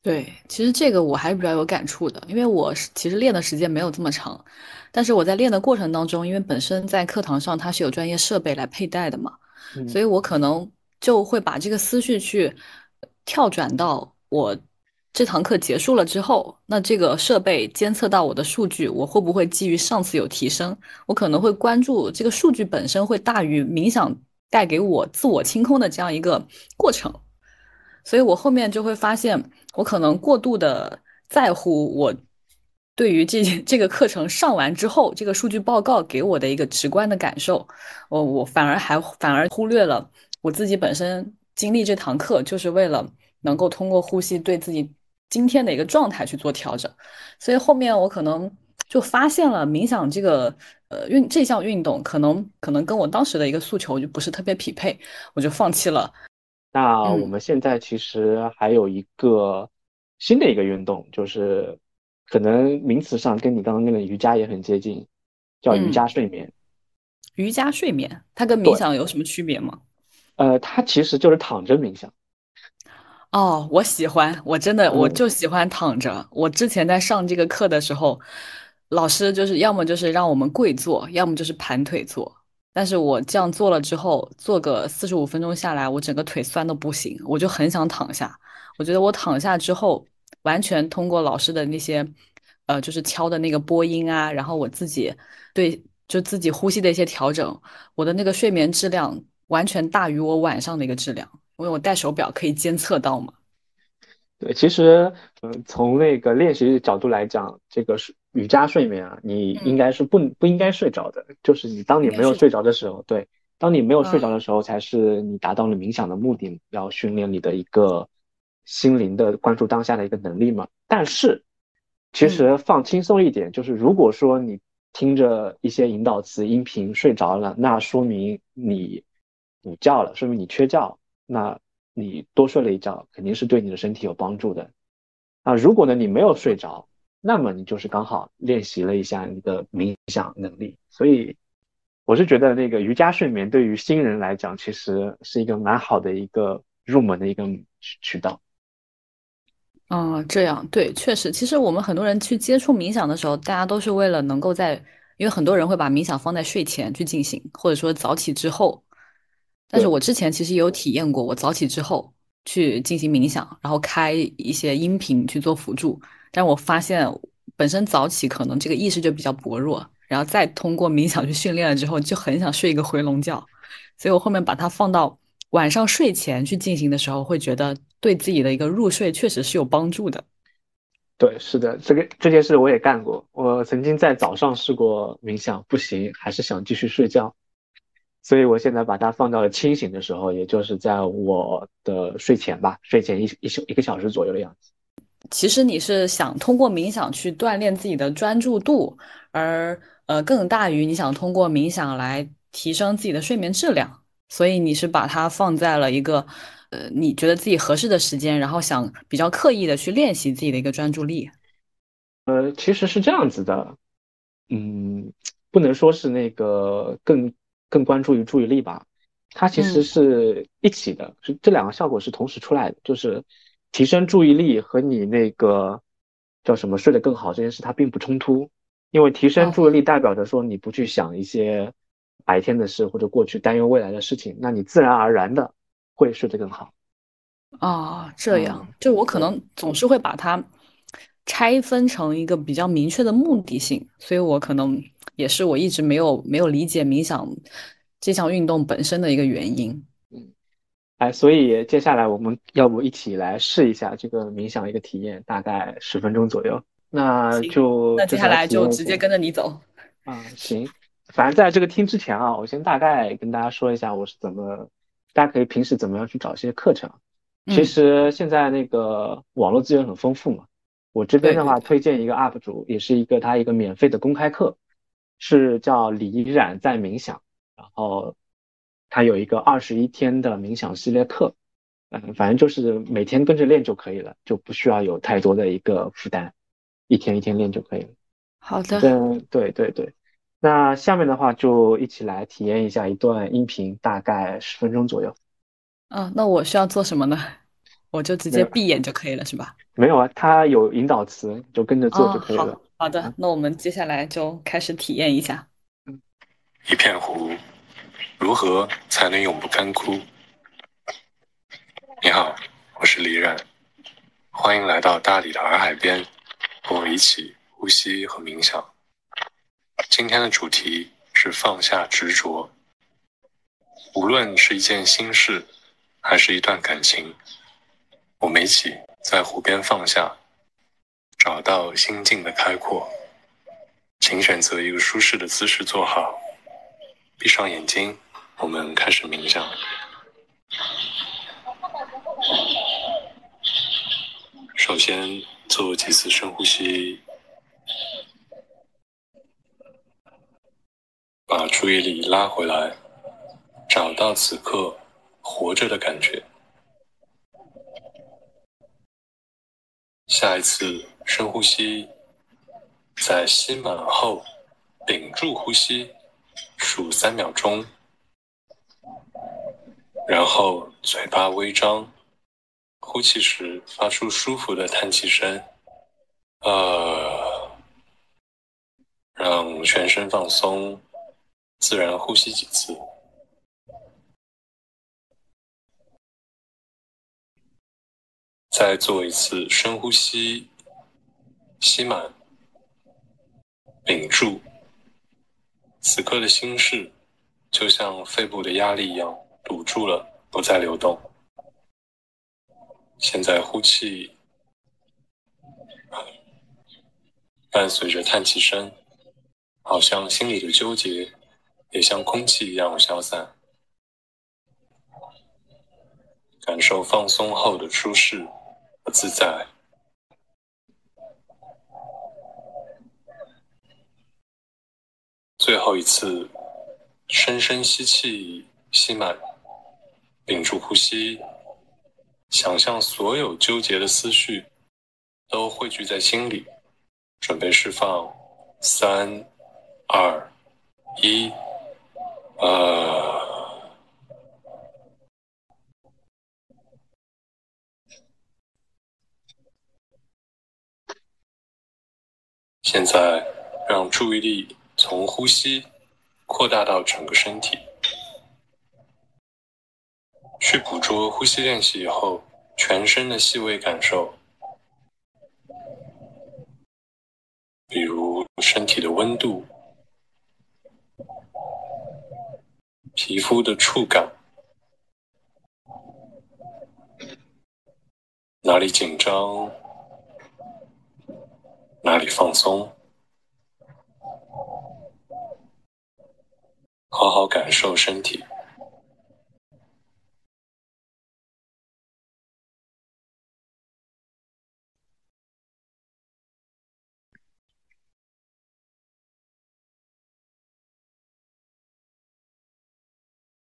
[SPEAKER 3] 对，其实这个我还是比较有感触的，因为我是其实练的时间没有这么长，但是我在练的过程当中，因为本身在课堂上它是有专业设备来佩戴的嘛，所以我可能就会把这个思绪去跳转到我这堂课结束了之后，那这个设备监测到我的数据，我会不会基于上次有提升？我可能会关注这个数据本身会大于冥想。带给我自我清空的这样一个过程，所以我后面就会发现，我可能过度的在乎我对于这这个课程上完之后，这个数据报告给我的一个直观的感受，我我反而还反而忽略了我自己本身经历这堂课就是为了能够通过呼吸对自己今天的一个状态去做调整，所以后面我可能就发现了冥想这个。呃，运这项运动可能可能跟我当时的一个诉求就不是特别匹配，我就放弃了。
[SPEAKER 1] 那我们现在其实还有一个新的一个运动，就是可能名词上跟你刚刚那个瑜伽也很接近，叫瑜伽睡眠。
[SPEAKER 3] 瑜伽睡眠，它跟冥想有什么区别吗？
[SPEAKER 1] 呃，它其实就是躺着冥想。
[SPEAKER 3] 哦，我喜欢，我真的我就喜欢躺着。我之前在上这个课的时候。老师就是要么就是让我们跪坐，要么就是盘腿坐。但是我这样做了之后，做个四十五分钟下来，我整个腿酸的不行，我就很想躺下。我觉得我躺下之后，完全通过老师的那些，呃，就是敲的那个波音啊，然后我自己对就自己呼吸的一些调整，我的那个睡眠质量完全大于我晚上的一个质量，因为我戴手表可以监测到嘛。
[SPEAKER 1] 对，其实，嗯，从那个练习角度来讲，这个是瑜伽睡眠啊，你应该是不不应该睡着的。就是你当你没有睡着的时候，对，当你没有睡着的时候，才是你达到了冥想的目的，要训练你的一个心灵的关注当下的一个能力嘛。但是，其实放轻松一点，就是如果说你听着一些引导词、音频睡着了，那说明你补觉了，说明你缺觉。那你多睡了一觉，肯定是对你的身体有帮助的。啊，如果呢你没有睡着，那么你就是刚好练习了一下你的冥想能力。所以，我是觉得那个瑜伽睡眠对于新人来讲，其实是一个蛮好的一个入门的一个渠道。
[SPEAKER 3] 嗯，这样对，确实，其实我们很多人去接触冥想的时候，大家都是为了能够在，因为很多人会把冥想放在睡前去进行，或者说早起之后。但是我之前其实也有体验过，我早起之后去进行冥想，然后开一些音频去做辅助。但我发现本身早起可能这个意识就比较薄弱，然后再通过冥想去训练了之后，就很想睡一个回笼觉。所以我后面把它放到晚上睡前去进行的时候，会觉得对自己的一个入睡确实是有帮助的。
[SPEAKER 1] 对，是的，这个这件事我也干过。我曾经在早上试过冥想，不行，还是想继续睡觉。所以我现在把它放到了清醒的时候，也就是在我的睡前吧，睡前一一小一个小时左右的样子。
[SPEAKER 3] 其实你是想通过冥想去锻炼自己的专注度，而呃更大于你想通过冥想来提升自己的睡眠质量。所以你是把它放在了一个呃，你觉得自己合适的时间，然后想比较刻意的去练习自己的一个专注力？
[SPEAKER 1] 呃，其实是这样子的，嗯，不能说是那个更更关注于注意力吧，它其实是一起的，是这两个效果是同时出来的，就是提升注意力和你那个叫什么睡得更好这件事，它并不冲突，因为提升注意力代表着说你不去想一些白天的事或者过去担忧未来的事情，那你自然而然的会睡得更好。
[SPEAKER 3] 啊，这样，就我可能总是会把它。拆分成一个比较明确的目的性，所以我可能也是我一直没有没有理解冥想这项运动本身的一个原因。
[SPEAKER 1] 嗯，哎，所以接下来我们要不一起来试一下这个冥想一个体验，大概十分钟左右。那就
[SPEAKER 3] 那接下来就直接跟着你走。
[SPEAKER 1] 啊，行。反正在这个听之前啊，我先大概跟大家说一下我是怎么，大家可以平时怎么样去找一些课程。其实现在那个网络资源很丰富嘛。我这边的话，推荐一个 UP 主，也是一个他一个免费的公开课，是叫李冉在冥想，然后他有一个二十一天的冥想系列课，嗯，反正就是每天跟着练就可以了，就不需要有太多的一个负担，一天一天练就可以了。
[SPEAKER 3] 好的，
[SPEAKER 1] 嗯，对对对，那下面的话就一起来体验一下一段音频，大概十分钟左右。
[SPEAKER 3] 嗯，那我需要做什么呢？我就直接闭眼就可以了，是吧？
[SPEAKER 1] 没有啊，它有引导词，就跟着做就可以了。
[SPEAKER 3] 好的，那我们接下来就开始体验一下。
[SPEAKER 4] 一片湖，如何才能永不干枯？你好，我是李冉，欢迎来到大理的洱海边，和我一起呼吸和冥想。今天的主题是放下执着，无论是一件心事，还是一段感情。我们一起在湖边放下，找到心境的开阔。请选择一个舒适的姿势坐好，闭上眼睛，我们开始冥想。首先做几次深呼吸，把注意力拉回来，找到此刻活着的感觉。下一次深呼吸，在吸满后屏住呼吸，数三秒钟，然后嘴巴微张，呼气时发出舒服的叹气声，呃，让全身放松，自然呼吸几次。再做一次深呼吸，吸满，屏住。此刻的心事，就像肺部的压力一样堵住了，不再流动。现在呼气，伴随着叹气声，好像心里的纠结，也像空气一样消散。感受放松后的舒适。自在。最后一次，深深吸气，吸满，屏住呼吸，想象所有纠结的思绪都汇聚在心里，准备释放。三、二、一，啊。现在，让注意力从呼吸扩大到整个身体，去捕捉呼吸练习以后全身的细微感受，比如身体的温度、皮肤的触感，哪里紧张。哪里放松？好好感受身体。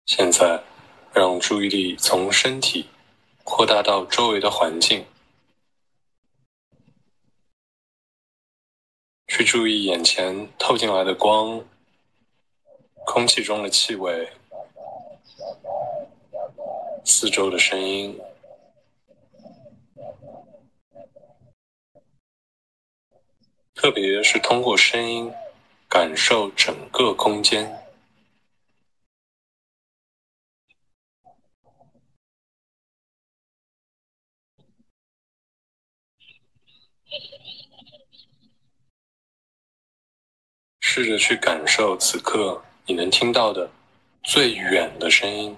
[SPEAKER 4] 现在，让注意力从身体扩大到周围的环境，去注意眼前透进来的光、空气中的气味、四周的声音。特别是通过声音感受整个空间，试着去感受此刻你能听到的最远的声音，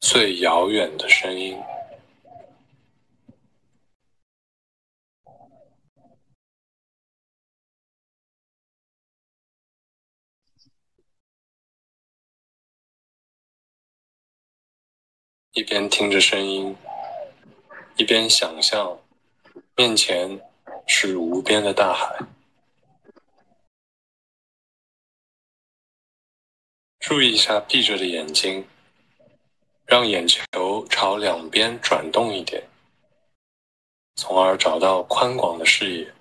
[SPEAKER 4] 最遥远的声音。一边听着声音，一边想象面前是无边的大海。注意一下闭着的眼睛，让眼球朝两边转动一点，从而找到宽广的视野。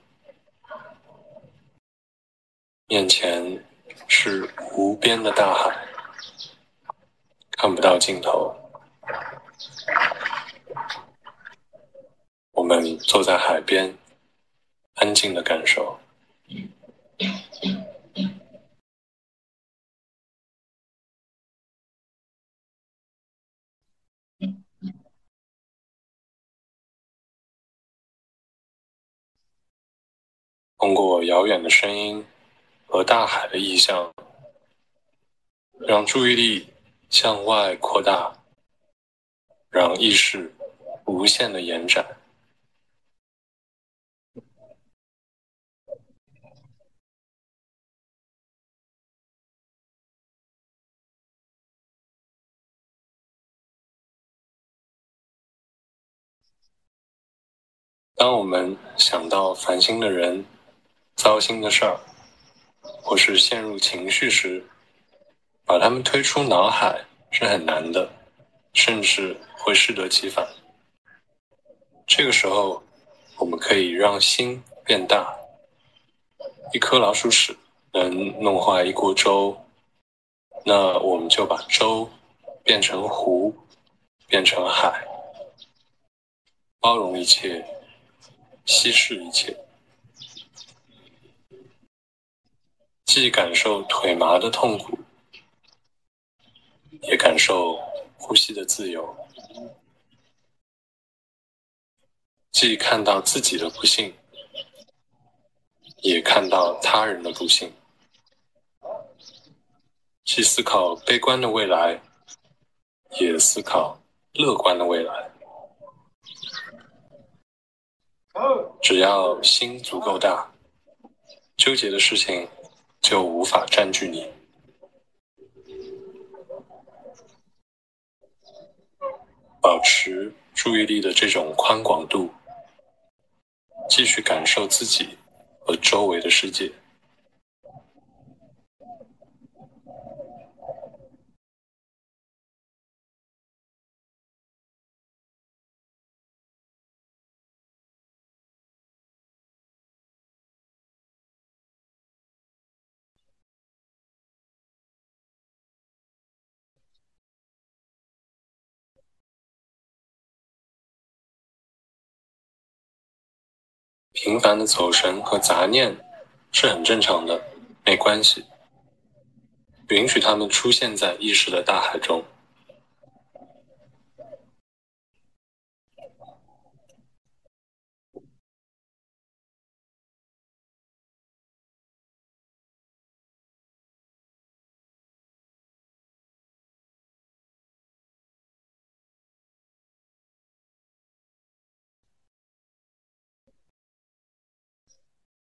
[SPEAKER 4] 面前是无边的大海，看不到尽头。我们坐在海边，安静的感受。通过遥远的声音和大海的意象，让注意力向外扩大，让意识无限的延展。当我们想到烦心的人、糟心的事儿，或是陷入情绪时，把他们推出脑海是很难的，甚至会适得其反。这个时候，我们可以让心变大。一颗老鼠屎能弄坏一锅粥，那我们就把粥变成湖，变成海，包容一切。稀释一切，既感受腿麻的痛苦，也感受呼吸的自由；既看到自己的不幸，也看到他人的不幸；既思考悲观的未来，也思考乐观的未来。只要心足够大，纠结的事情就无法占据你。保持注意力的这种宽广度，继续感受自己和周围的世界。频繁的走神和杂念是很正常的，没关系，允许他们出现在意识的大海中。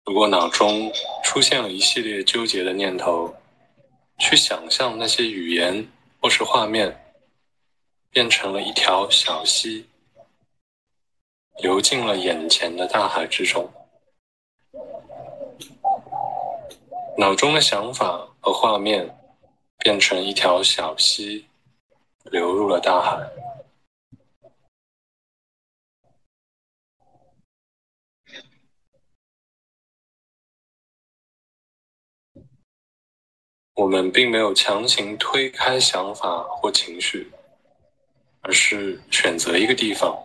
[SPEAKER 4] 如果脑中出现了一系列纠结的念头，去想象那些语言或是画面变成了一条小溪，流进了眼前的大海之中。脑中的想法和画面变成一条小溪，流入了大海。我们并没有强行推开想法或情绪，而是选择一个地方，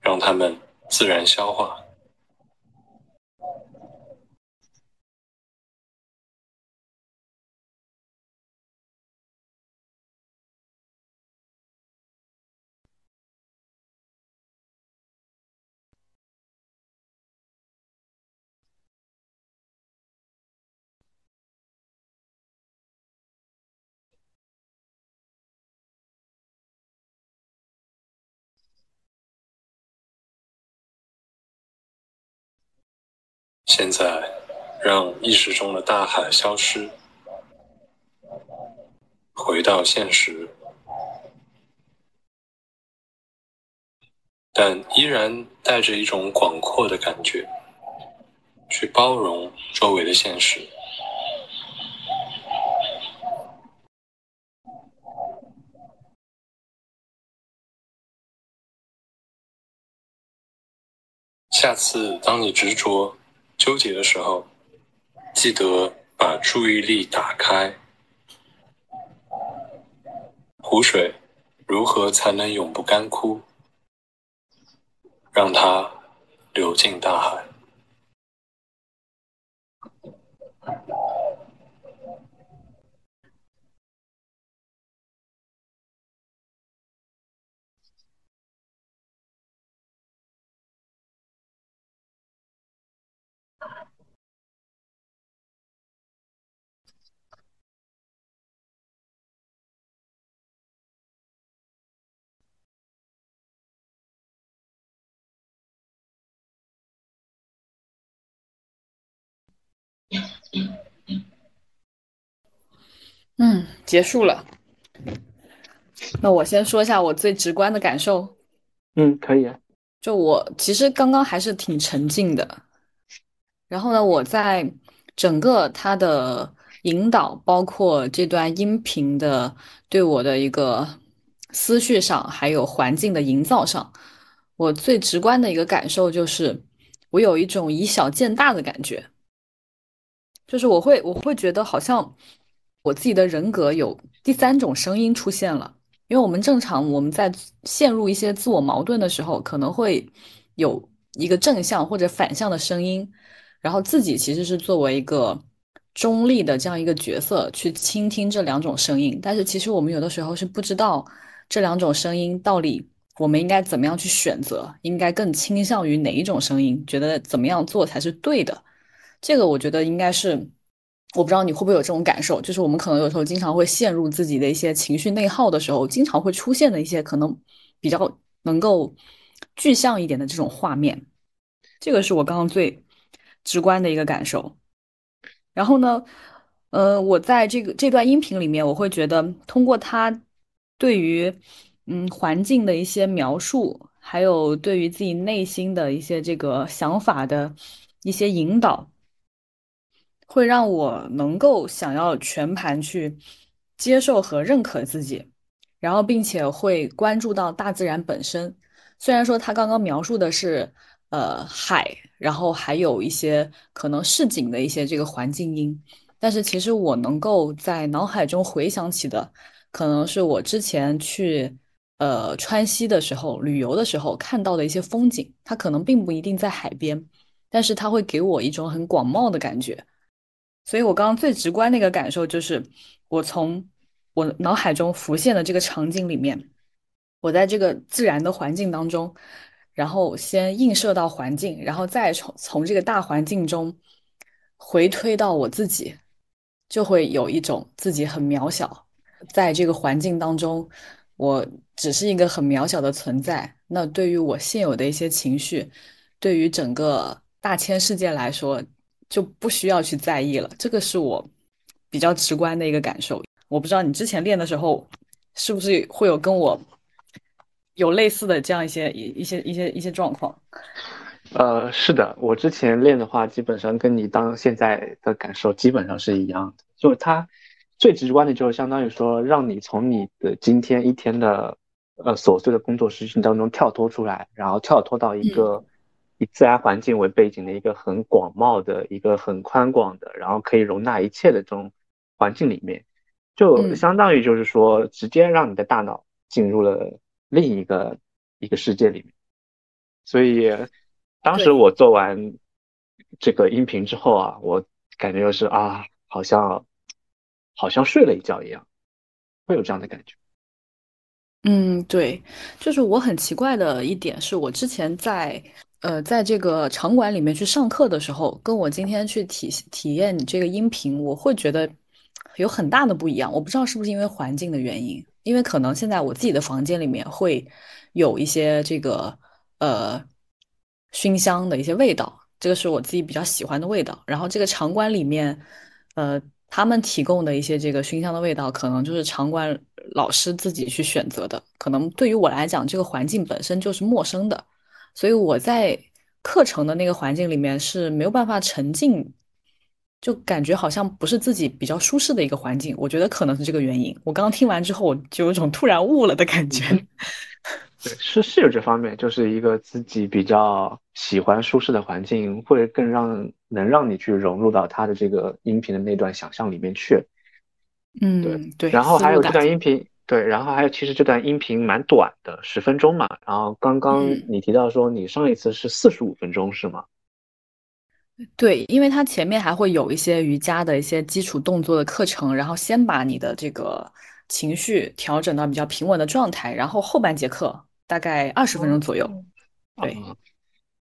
[SPEAKER 4] 让他们自然消化。现在，让意识中的大海消失，回到现实，但依然带着一种广阔的感觉，去包容周围的现实。下次当你执着。纠结的时候，记得把注意力打开。湖水如何才能永不干枯？让它流进大海。
[SPEAKER 3] 嗯，结束了。那我先说一下我最直观的感受。
[SPEAKER 1] 嗯，可以啊。
[SPEAKER 3] 就我其实刚刚还是挺沉静的。然后呢，我在整个他的引导，包括这段音频的对我的一个思绪上，还有环境的营造上，我最直观的一个感受就是，我有一种以小见大的感觉。就是我会，我会觉得好像我自己的人格有第三种声音出现了。因为我们正常我们在陷入一些自我矛盾的时候，可能会有一个正向或者反向的声音，然后自己其实是作为一个中立的这样一个角色去倾听这两种声音。但是其实我们有的时候是不知道这两种声音到底我们应该怎么样去选择，应该更倾向于哪一种声音，觉得怎么样做才是对的。这个我觉得应该是，我不知道你会不会有这种感受，就是我们可能有时候经常会陷入自己的一些情绪内耗的时候，经常会出现的一些可能比较能够具象一点的这种画面。这个是我刚刚最直观的一个感受。然后呢，呃，我在这个这段音频里面，我会觉得通过他对于嗯环境的一些描述，还有对于自己内心的一些这个想法的一些引导。会让我能够想要全盘去接受和认可自己，然后并且会关注到大自然本身。虽然说他刚刚描述的是呃海，然后还有一些可能市井的一些这个环境音，但是其实我能够在脑海中回想起的，可能是我之前去呃川西的时候旅游的时候看到的一些风景。它可能并不一定在海边，但是它会给我一种很广袤的感觉。所以，我刚刚最直观的一个感受就是，我从我脑海中浮现的这个场景里面，我在这个自然的环境当中，然后先映射到环境，然后再从从这个大环境中回推到我自己，就会有一种自己很渺小，在这个环境当中，我只是一个很渺小的存在。那对于我现有的一些情绪，对于整个大千世界来说。就不需要去在意了，这个是我比较直观的一个感受。我不知道你之前练的时候是不是会有跟我有类似的这样一些一一些一些一些状况。
[SPEAKER 1] 呃，是的，我之前练的话，基本上跟你当现在的感受基本上是一样的。就它最直观的就是相当于说，让你从你的今天一天的呃琐碎的工作事情当中跳脱出来，然后跳脱到一个以自然环境为背景的一个很广袤的一个很宽广的，然后可以容纳一切的这种环境里面，就相当于就是说，直接让你的大脑进入了另一个一个世界里面。所以当时我做完这个音频之后啊，我感觉就是啊，好像。好像睡了一觉一样，会有这样的感觉。
[SPEAKER 3] 嗯，对，就是我很奇怪的一点是，我之前在呃在这个场馆里面去上课的时候，跟我今天去体体验你这个音频，我会觉得有很大的不一样。我不知道是不是因为环境的原因，因为可能现在我自己的房间里面会有一些这个呃熏香的一些味道，这个是我自己比较喜欢的味道。然后这个场馆里面，呃。他们提供的一些这个熏香的味道，可能就是场馆老师自己去选择的。可能对于我来讲，这个环境本身就是陌生的，所以我在课程的那个环境里面是没有办法沉浸，就感觉好像不是自己比较舒适的一个环境。我觉得可能是这个原因。我刚刚听完之后，我就有种突然悟了的感觉。
[SPEAKER 1] 对，是是有这方面，就是一个自己比较喜欢舒适的环境，会更让能让你去融入到他的这个音频的那段想象里面去。
[SPEAKER 3] 嗯，
[SPEAKER 1] 对
[SPEAKER 3] 对。
[SPEAKER 1] 然后还有这段音频，对，然后还有其实这段音频蛮短的，十分钟嘛。然后刚刚你提到说你上一次是四十五分钟是吗？
[SPEAKER 3] 对，因为它前面还会有一些瑜伽的一些基础动作的课程，然后先把你的这个情绪调整到比较平稳的状态，然后后半节课。大概二十分钟左右，对，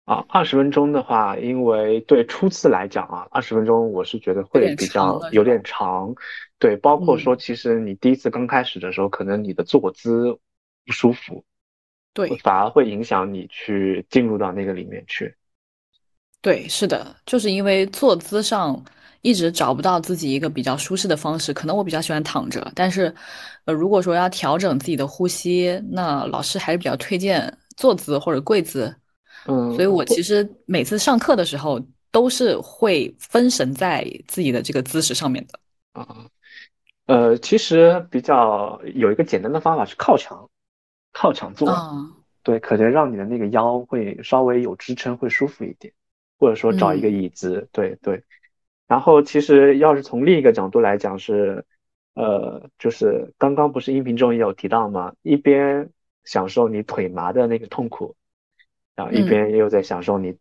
[SPEAKER 1] 啊，二十分钟的话，因为对初次来讲啊，二十分钟我是觉得会比较有点长，对，包括说其实你第一次刚开始的时候，可能你的坐姿不舒服，
[SPEAKER 3] 对，
[SPEAKER 1] 反而会影响你去进入到那个里面去。
[SPEAKER 3] 对，是的，就是因为坐姿上。一直找不到自己一个比较舒适的方式，可能我比较喜欢躺着，但是，呃，如果说要调整自己的呼吸，那老师还是比较推荐坐姿或者跪姿。
[SPEAKER 1] 嗯，
[SPEAKER 3] 所以我其实每次上课的时候都是会分神在自己的这个姿势上面的。
[SPEAKER 1] 啊，呃，其实比较有一个简单的方法是靠墙，靠墙坐，对，可能让你的那个腰会稍微有支撑，会舒服一点，或者说找一个椅子，对对。然后其实要是从另一个角度来讲是，呃，就是刚刚不是音频中也有提到吗？一边享受你腿麻的那个痛苦，然后一边又在享受你，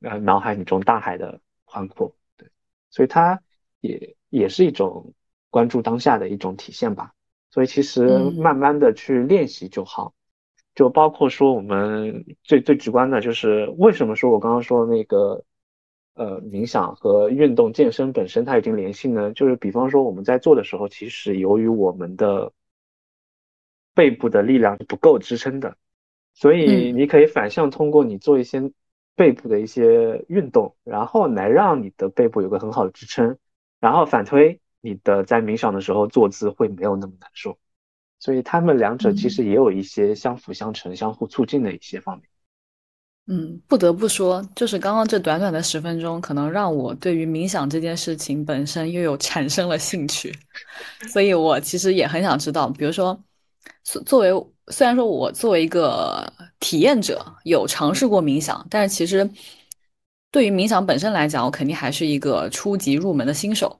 [SPEAKER 1] 呃，脑海里中大海的宽阔。对，所以它也也是一种关注当下的一种体现吧。所以其实慢慢的去练习就好，就包括说我们最最直观的就是为什么说我刚刚说那个。呃，冥想和运动健身本身它已经联系呢，就是比方说我们在做的时候，其实由于我们的背部的力量是不够支撑的，所以你可以反向通过你做一些背部的一些运动，然后来让你的背部有个很好的支撑，然后反推你的在冥想的时候坐姿会没有那么难受，所以他们两者其实也有一些相辅相成、相互促进的一些方面。
[SPEAKER 3] 嗯，不得不说，就是刚刚这短短的十分钟，可能让我对于冥想这件事情本身又有产生了兴趣，所以我其实也很想知道，比如说，作作为虽然说我作为一个体验者有尝试过冥想，但是其实对于冥想本身来讲，我肯定还是一个初级入门的新手。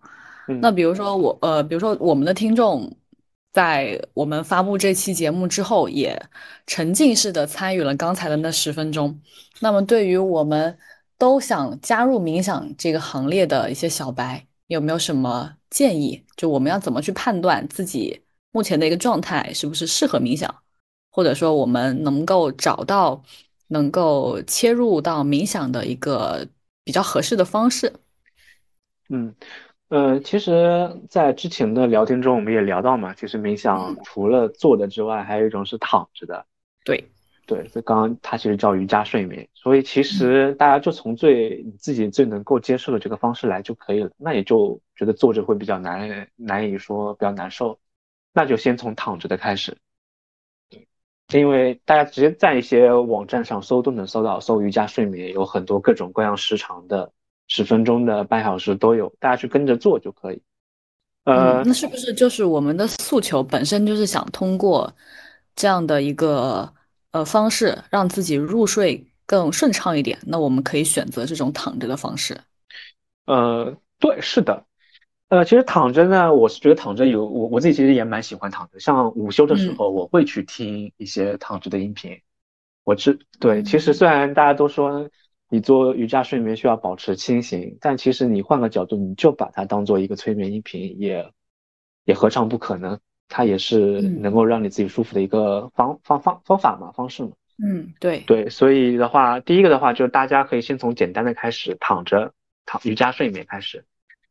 [SPEAKER 3] 那比如说我呃，比如说我们的听众。在我们发布这期节目之后，也沉浸式的参与了刚才的那十分钟。那么，对于我们都想加入冥想这个行列的一些小白，有没有什么建议？就我们要怎么去判断自己目前的一个状态是不是适合冥想，或者说我们能够找到能够切入到冥想的一个比较合适的方式？
[SPEAKER 1] 嗯。呃，其实，在之前的聊天中，我们也聊到嘛，其实冥想除了坐的之外，还有一种是躺着的。
[SPEAKER 3] 对，
[SPEAKER 1] 对，所以刚刚它其实叫瑜伽睡眠。所以其实大家就从最你自己最能够接受的这个方式来就可以了。那也就觉得坐着会比较难，难以说比较难受，那就先从躺着的开始。对，因为大家直接在一些网站上搜都能搜到，搜瑜伽睡眠有很多各种各样时长的。十分钟的半小时都有，大家去跟着做就可以。呃，
[SPEAKER 3] 那是不是就是我们的诉求本身就是想通过这样的一个呃方式，让自己入睡更顺畅一点？那我们可以选择这种躺着的方式。
[SPEAKER 1] 呃，对，是的。呃，其实躺着呢，我是觉得躺着有我我自己其实也蛮喜欢躺着，像午休的时候，我会去听一些躺着的音频。我知对，其实虽然大家都说你做瑜伽睡眠需要保持清醒，但其实你换个角度，你就把它当做一个催眠音频，也也何尝不可能？它也是能够让你自己舒服的一个方方方方法嘛，方式嘛。
[SPEAKER 3] 嗯，对
[SPEAKER 1] 对，所以的话，第一个的话就是大家可以先从简单的开始，躺着躺瑜伽睡眠开始。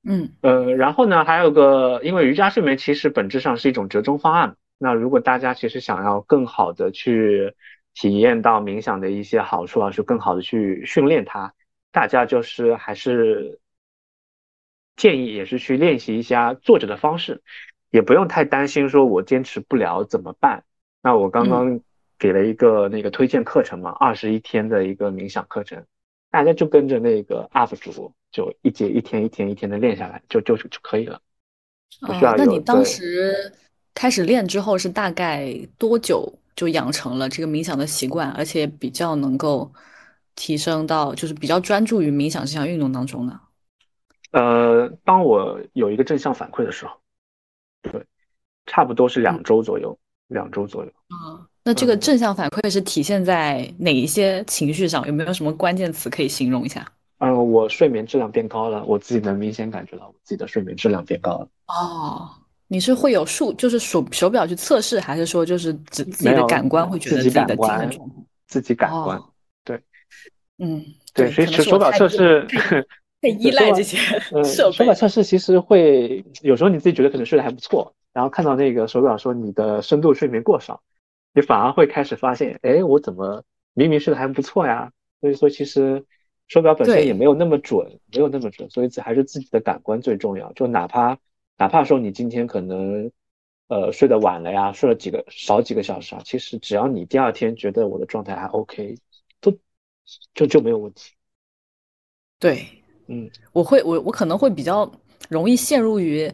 [SPEAKER 3] 嗯
[SPEAKER 1] 呃，然后呢，还有个，因为瑜伽睡眠其实本质上是一种折中方案。那如果大家其实想要更好的去体验到冥想的一些好处啊，是更好的去训练它，大家就是还是建议也是去练习一下坐着的方式，也不用太担心说我坚持不了怎么办。那我刚刚给了一个那个推荐课程嘛，二十一天的一个冥想课程。大家就跟着那个 UP 主，就一节一天一天一天的练下来，就就就可以了，不需要
[SPEAKER 3] 那你当时开始练之后是大概多久就养成了这个冥想的习惯，而且比较能够提升到就是比较专注于冥想这项运动当中呢？
[SPEAKER 1] 呃，当我有一个正向反馈的时候，对，差不多是两周左右，两周左右。
[SPEAKER 3] 啊。那这个正向反馈是体现在哪一些情绪上？有没有什么关键词可以形容一下？
[SPEAKER 1] 嗯，我睡眠质量变高了，我自己能明显感觉到我自己的睡眠质量变高了。
[SPEAKER 3] 哦，你是会有数，就是手手表去测试，还是说就是自自己的感官会觉得自己的精神状态？
[SPEAKER 1] 自己感官，对，
[SPEAKER 3] 嗯，
[SPEAKER 1] 对，所以手表测试
[SPEAKER 3] 太 依赖这些设备。
[SPEAKER 1] 手表测试其实会有时候你自己觉得可能睡得还不错，然后看到那个手表说你的深度睡眠过少。你反而会开始发现，哎，我怎么明明睡得还不错呀？所以说，其实手表本身也没有那么准，没有那么准，所以还是自己的感官最重要。就哪怕哪怕说你今天可能呃睡得晚了呀，睡了几个少几个小时啊，其实只要你第二天觉得我的状态还 OK，都就就没有问题。
[SPEAKER 3] 对，
[SPEAKER 1] 嗯，
[SPEAKER 3] 我会我我可能会比较容易陷入于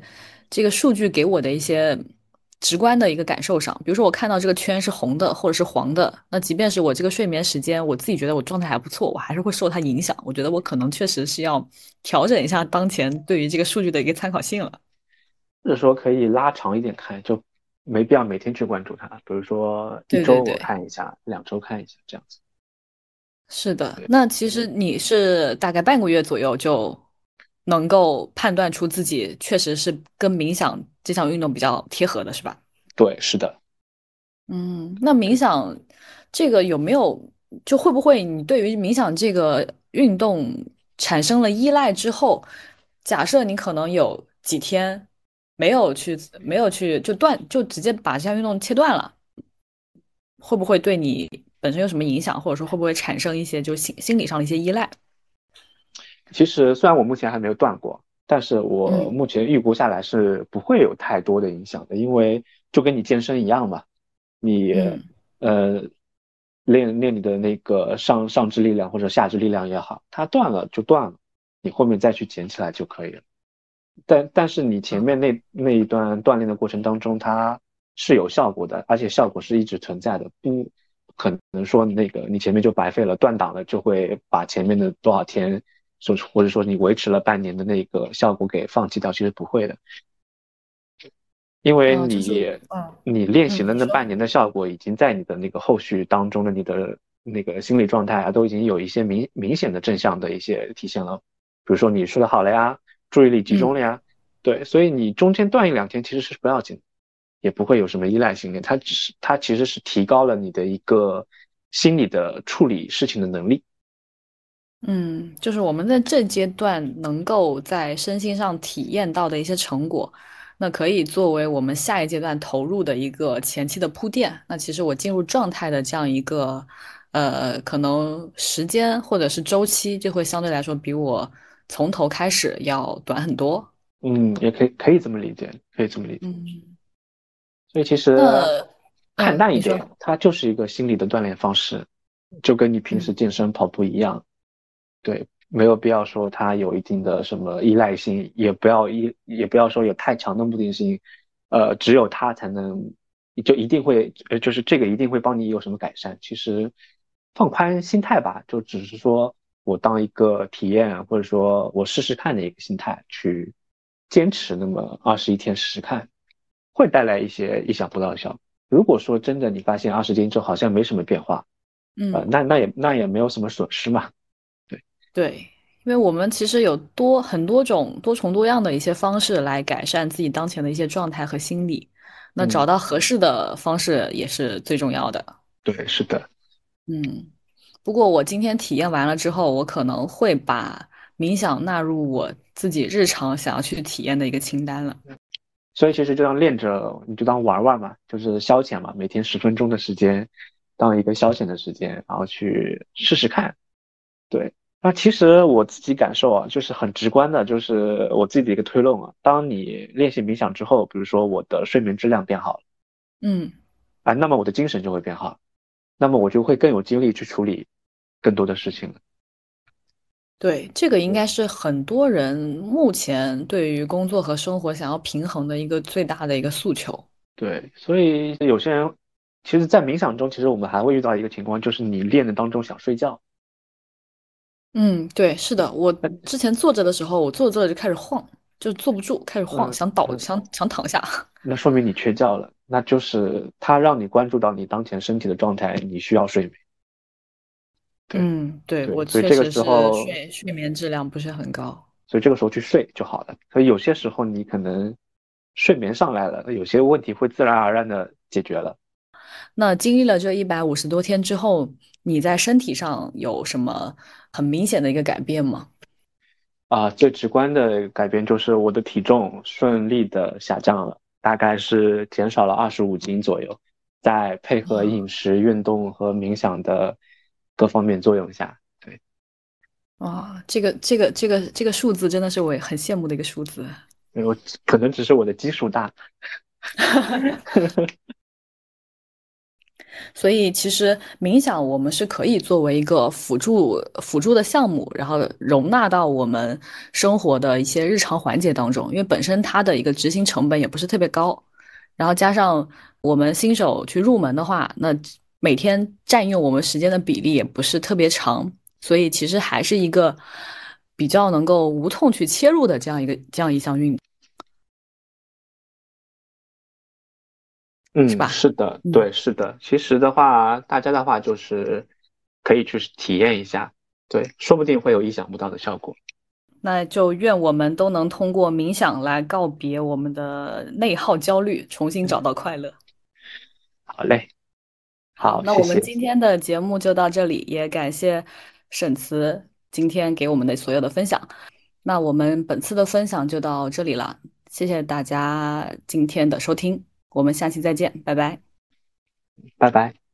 [SPEAKER 3] 这个数据给我的一些。直观的一个感受上，比如说我看到这个圈是红的或者是黄的，那即便是我这个睡眠时间，我自己觉得我状态还不错，我还是会受它影响。我觉得我可能确实是要调整一下当前对于这个数据的一个参考性了。
[SPEAKER 1] 或者说可以拉长一点看，就没必要每天去关注它。比如说一周我看一下，两周看一下这样子。
[SPEAKER 3] 是的，那其实你是大概半个月左右就能够判断出自己确实是跟冥想。这项运动比较贴合的是吧？
[SPEAKER 1] 对，是的。
[SPEAKER 3] 嗯，那冥想这个有没有就会不会你对于冥想这个运动产生了依赖之后，假设你可能有几天没有去没有去就断就直接把这项运动切断了，会不会对你本身有什么影响，或者说会不会产生一些就心心理上的一些依赖？
[SPEAKER 1] 其实虽然我目前还没有断过。但是我目前预估下来是不会有太多的影响的，因为就跟你健身一样嘛，你呃练练你的那个上上肢力量或者下肢力量也好，它断了就断了，你后面再去捡起来就可以了。但但是你前面那那一段锻炼的过程当中，它是有效果的，而且效果是一直存在的，不可能说那个你前面就白费了，断档了就会把前面的多少天。说或者说你维持了半年的那个效果给放弃掉，其实不会的，因为你你练习了那半年的效果，已经在你的那个后续当中的你的那个心理状态啊，都已经有一些明明显的正向的一些体现了。比如说你睡得好了呀，注意力集中了呀，对，所以你中间断一两天其实是不要紧，也不会有什么依赖性的。它只是它其实是提高了你的一个心理的处理事情的能力。
[SPEAKER 3] 嗯，就是我们在这阶段能够在身心上体验到的一些成果，那可以作为我们下一阶段投入的一个前期的铺垫。那其实我进入状态的这样一个，呃，可能时间或者是周期，就会相对来说比我从头开始要短很多。
[SPEAKER 1] 嗯，也可以可以这么理解，可以这么理解。
[SPEAKER 3] 嗯，
[SPEAKER 1] 所以其实看淡一点，它就是一个心理的锻炼方式，就跟你平时健身跑步一样。对，没有必要说它有一定的什么依赖性，也不要依也不要说有太强的目的性，呃，只有它才能就一定会呃就是这个一定会帮你有什么改善。其实放宽心态吧，就只是说我当一个体验或者说我试试看的一个心态去坚持那么二十一天试试看，会带来一些意想不到的效果。如果说真的你发现二十天之后好像没什么变化，
[SPEAKER 3] 嗯，
[SPEAKER 1] 呃，那那也那也没有什么损失嘛。
[SPEAKER 3] 对，因为我们其实有多很多种多重多样的一些方式来改善自己当前的一些状态和心理，那找到合适的方式也是最重要的。
[SPEAKER 1] 对，是的。
[SPEAKER 3] 嗯，不过我今天体验完了之后，我可能会把冥想纳入我自己日常想要去体验的一个清单了。
[SPEAKER 1] 所以其实就当练着，你就当玩玩嘛，就是消遣嘛，每天十分钟的时间，当一个消遣的时间，然后去试试看。对。那其实我自己感受啊，就是很直观的，就是我自己的一个推论啊。当你练习冥想之后，比如说我的睡眠质量变好了，
[SPEAKER 3] 嗯，
[SPEAKER 1] 啊，那么我的精神就会变好，那么我就会更有精力去处理更多的事情了。
[SPEAKER 3] 对，这个应该是很多人目前对于工作和生活想要平衡的一个最大的一个诉求。
[SPEAKER 1] 对，所以有些人其实，在冥想中，其实我们还会遇到一个情况，就是你练的当中想睡觉。
[SPEAKER 3] 嗯，对，是的，我之前坐着的时候，我坐着坐着就开始晃，就坐不住，开始晃，想倒，想想躺下。
[SPEAKER 1] 那说明你缺觉了，那就是它让你关注到你当前身体的状态，你需要睡眠。
[SPEAKER 3] 嗯，对我
[SPEAKER 1] 所以这个时候
[SPEAKER 3] 睡睡眠质量不是很高，
[SPEAKER 1] 所以这个时候去睡就好了。所以有些时候你可能睡眠上来了，有些问题会自然而然的解决了。
[SPEAKER 3] 那经历了这一百五十多天之后，你在身体上有什么很明显的一个改变吗？
[SPEAKER 1] 啊，最直观的改变就是我的体重顺利的下降了，大概是减少了二十五斤左右，在配合饮食、运动和冥想的各方面作用下，对。
[SPEAKER 3] 哇，这个这个这个这个数字真的是我很羡慕的一个数字。
[SPEAKER 1] 我可能只是我的基数大。
[SPEAKER 3] 所以，其实冥想我们是可以作为一个辅助辅助的项目，然后容纳到我们生活的一些日常环节当中。因为本身它的一个执行成本也不是特别高，然后加上我们新手去入门的话，那每天占用我们时间的比例也不是特别长，所以其实还是一个比较能够无痛去切入的这样一个这样一项运
[SPEAKER 1] 嗯，是吧？是的，对，是的。其实的话，大家的话就是可以去体验一下，对，说不定会有意想不到的效果。
[SPEAKER 3] 那就愿我们都能通过冥想来告别我们的内耗焦虑，重新找到快乐。
[SPEAKER 1] 好嘞，好，
[SPEAKER 3] 那我们今天的节目就到这里，也感谢沈慈今天给我们的所有的分享。那我们本次的分享就到这里了，谢谢大家今天的收听。我们下期再见，拜拜，
[SPEAKER 1] 拜拜。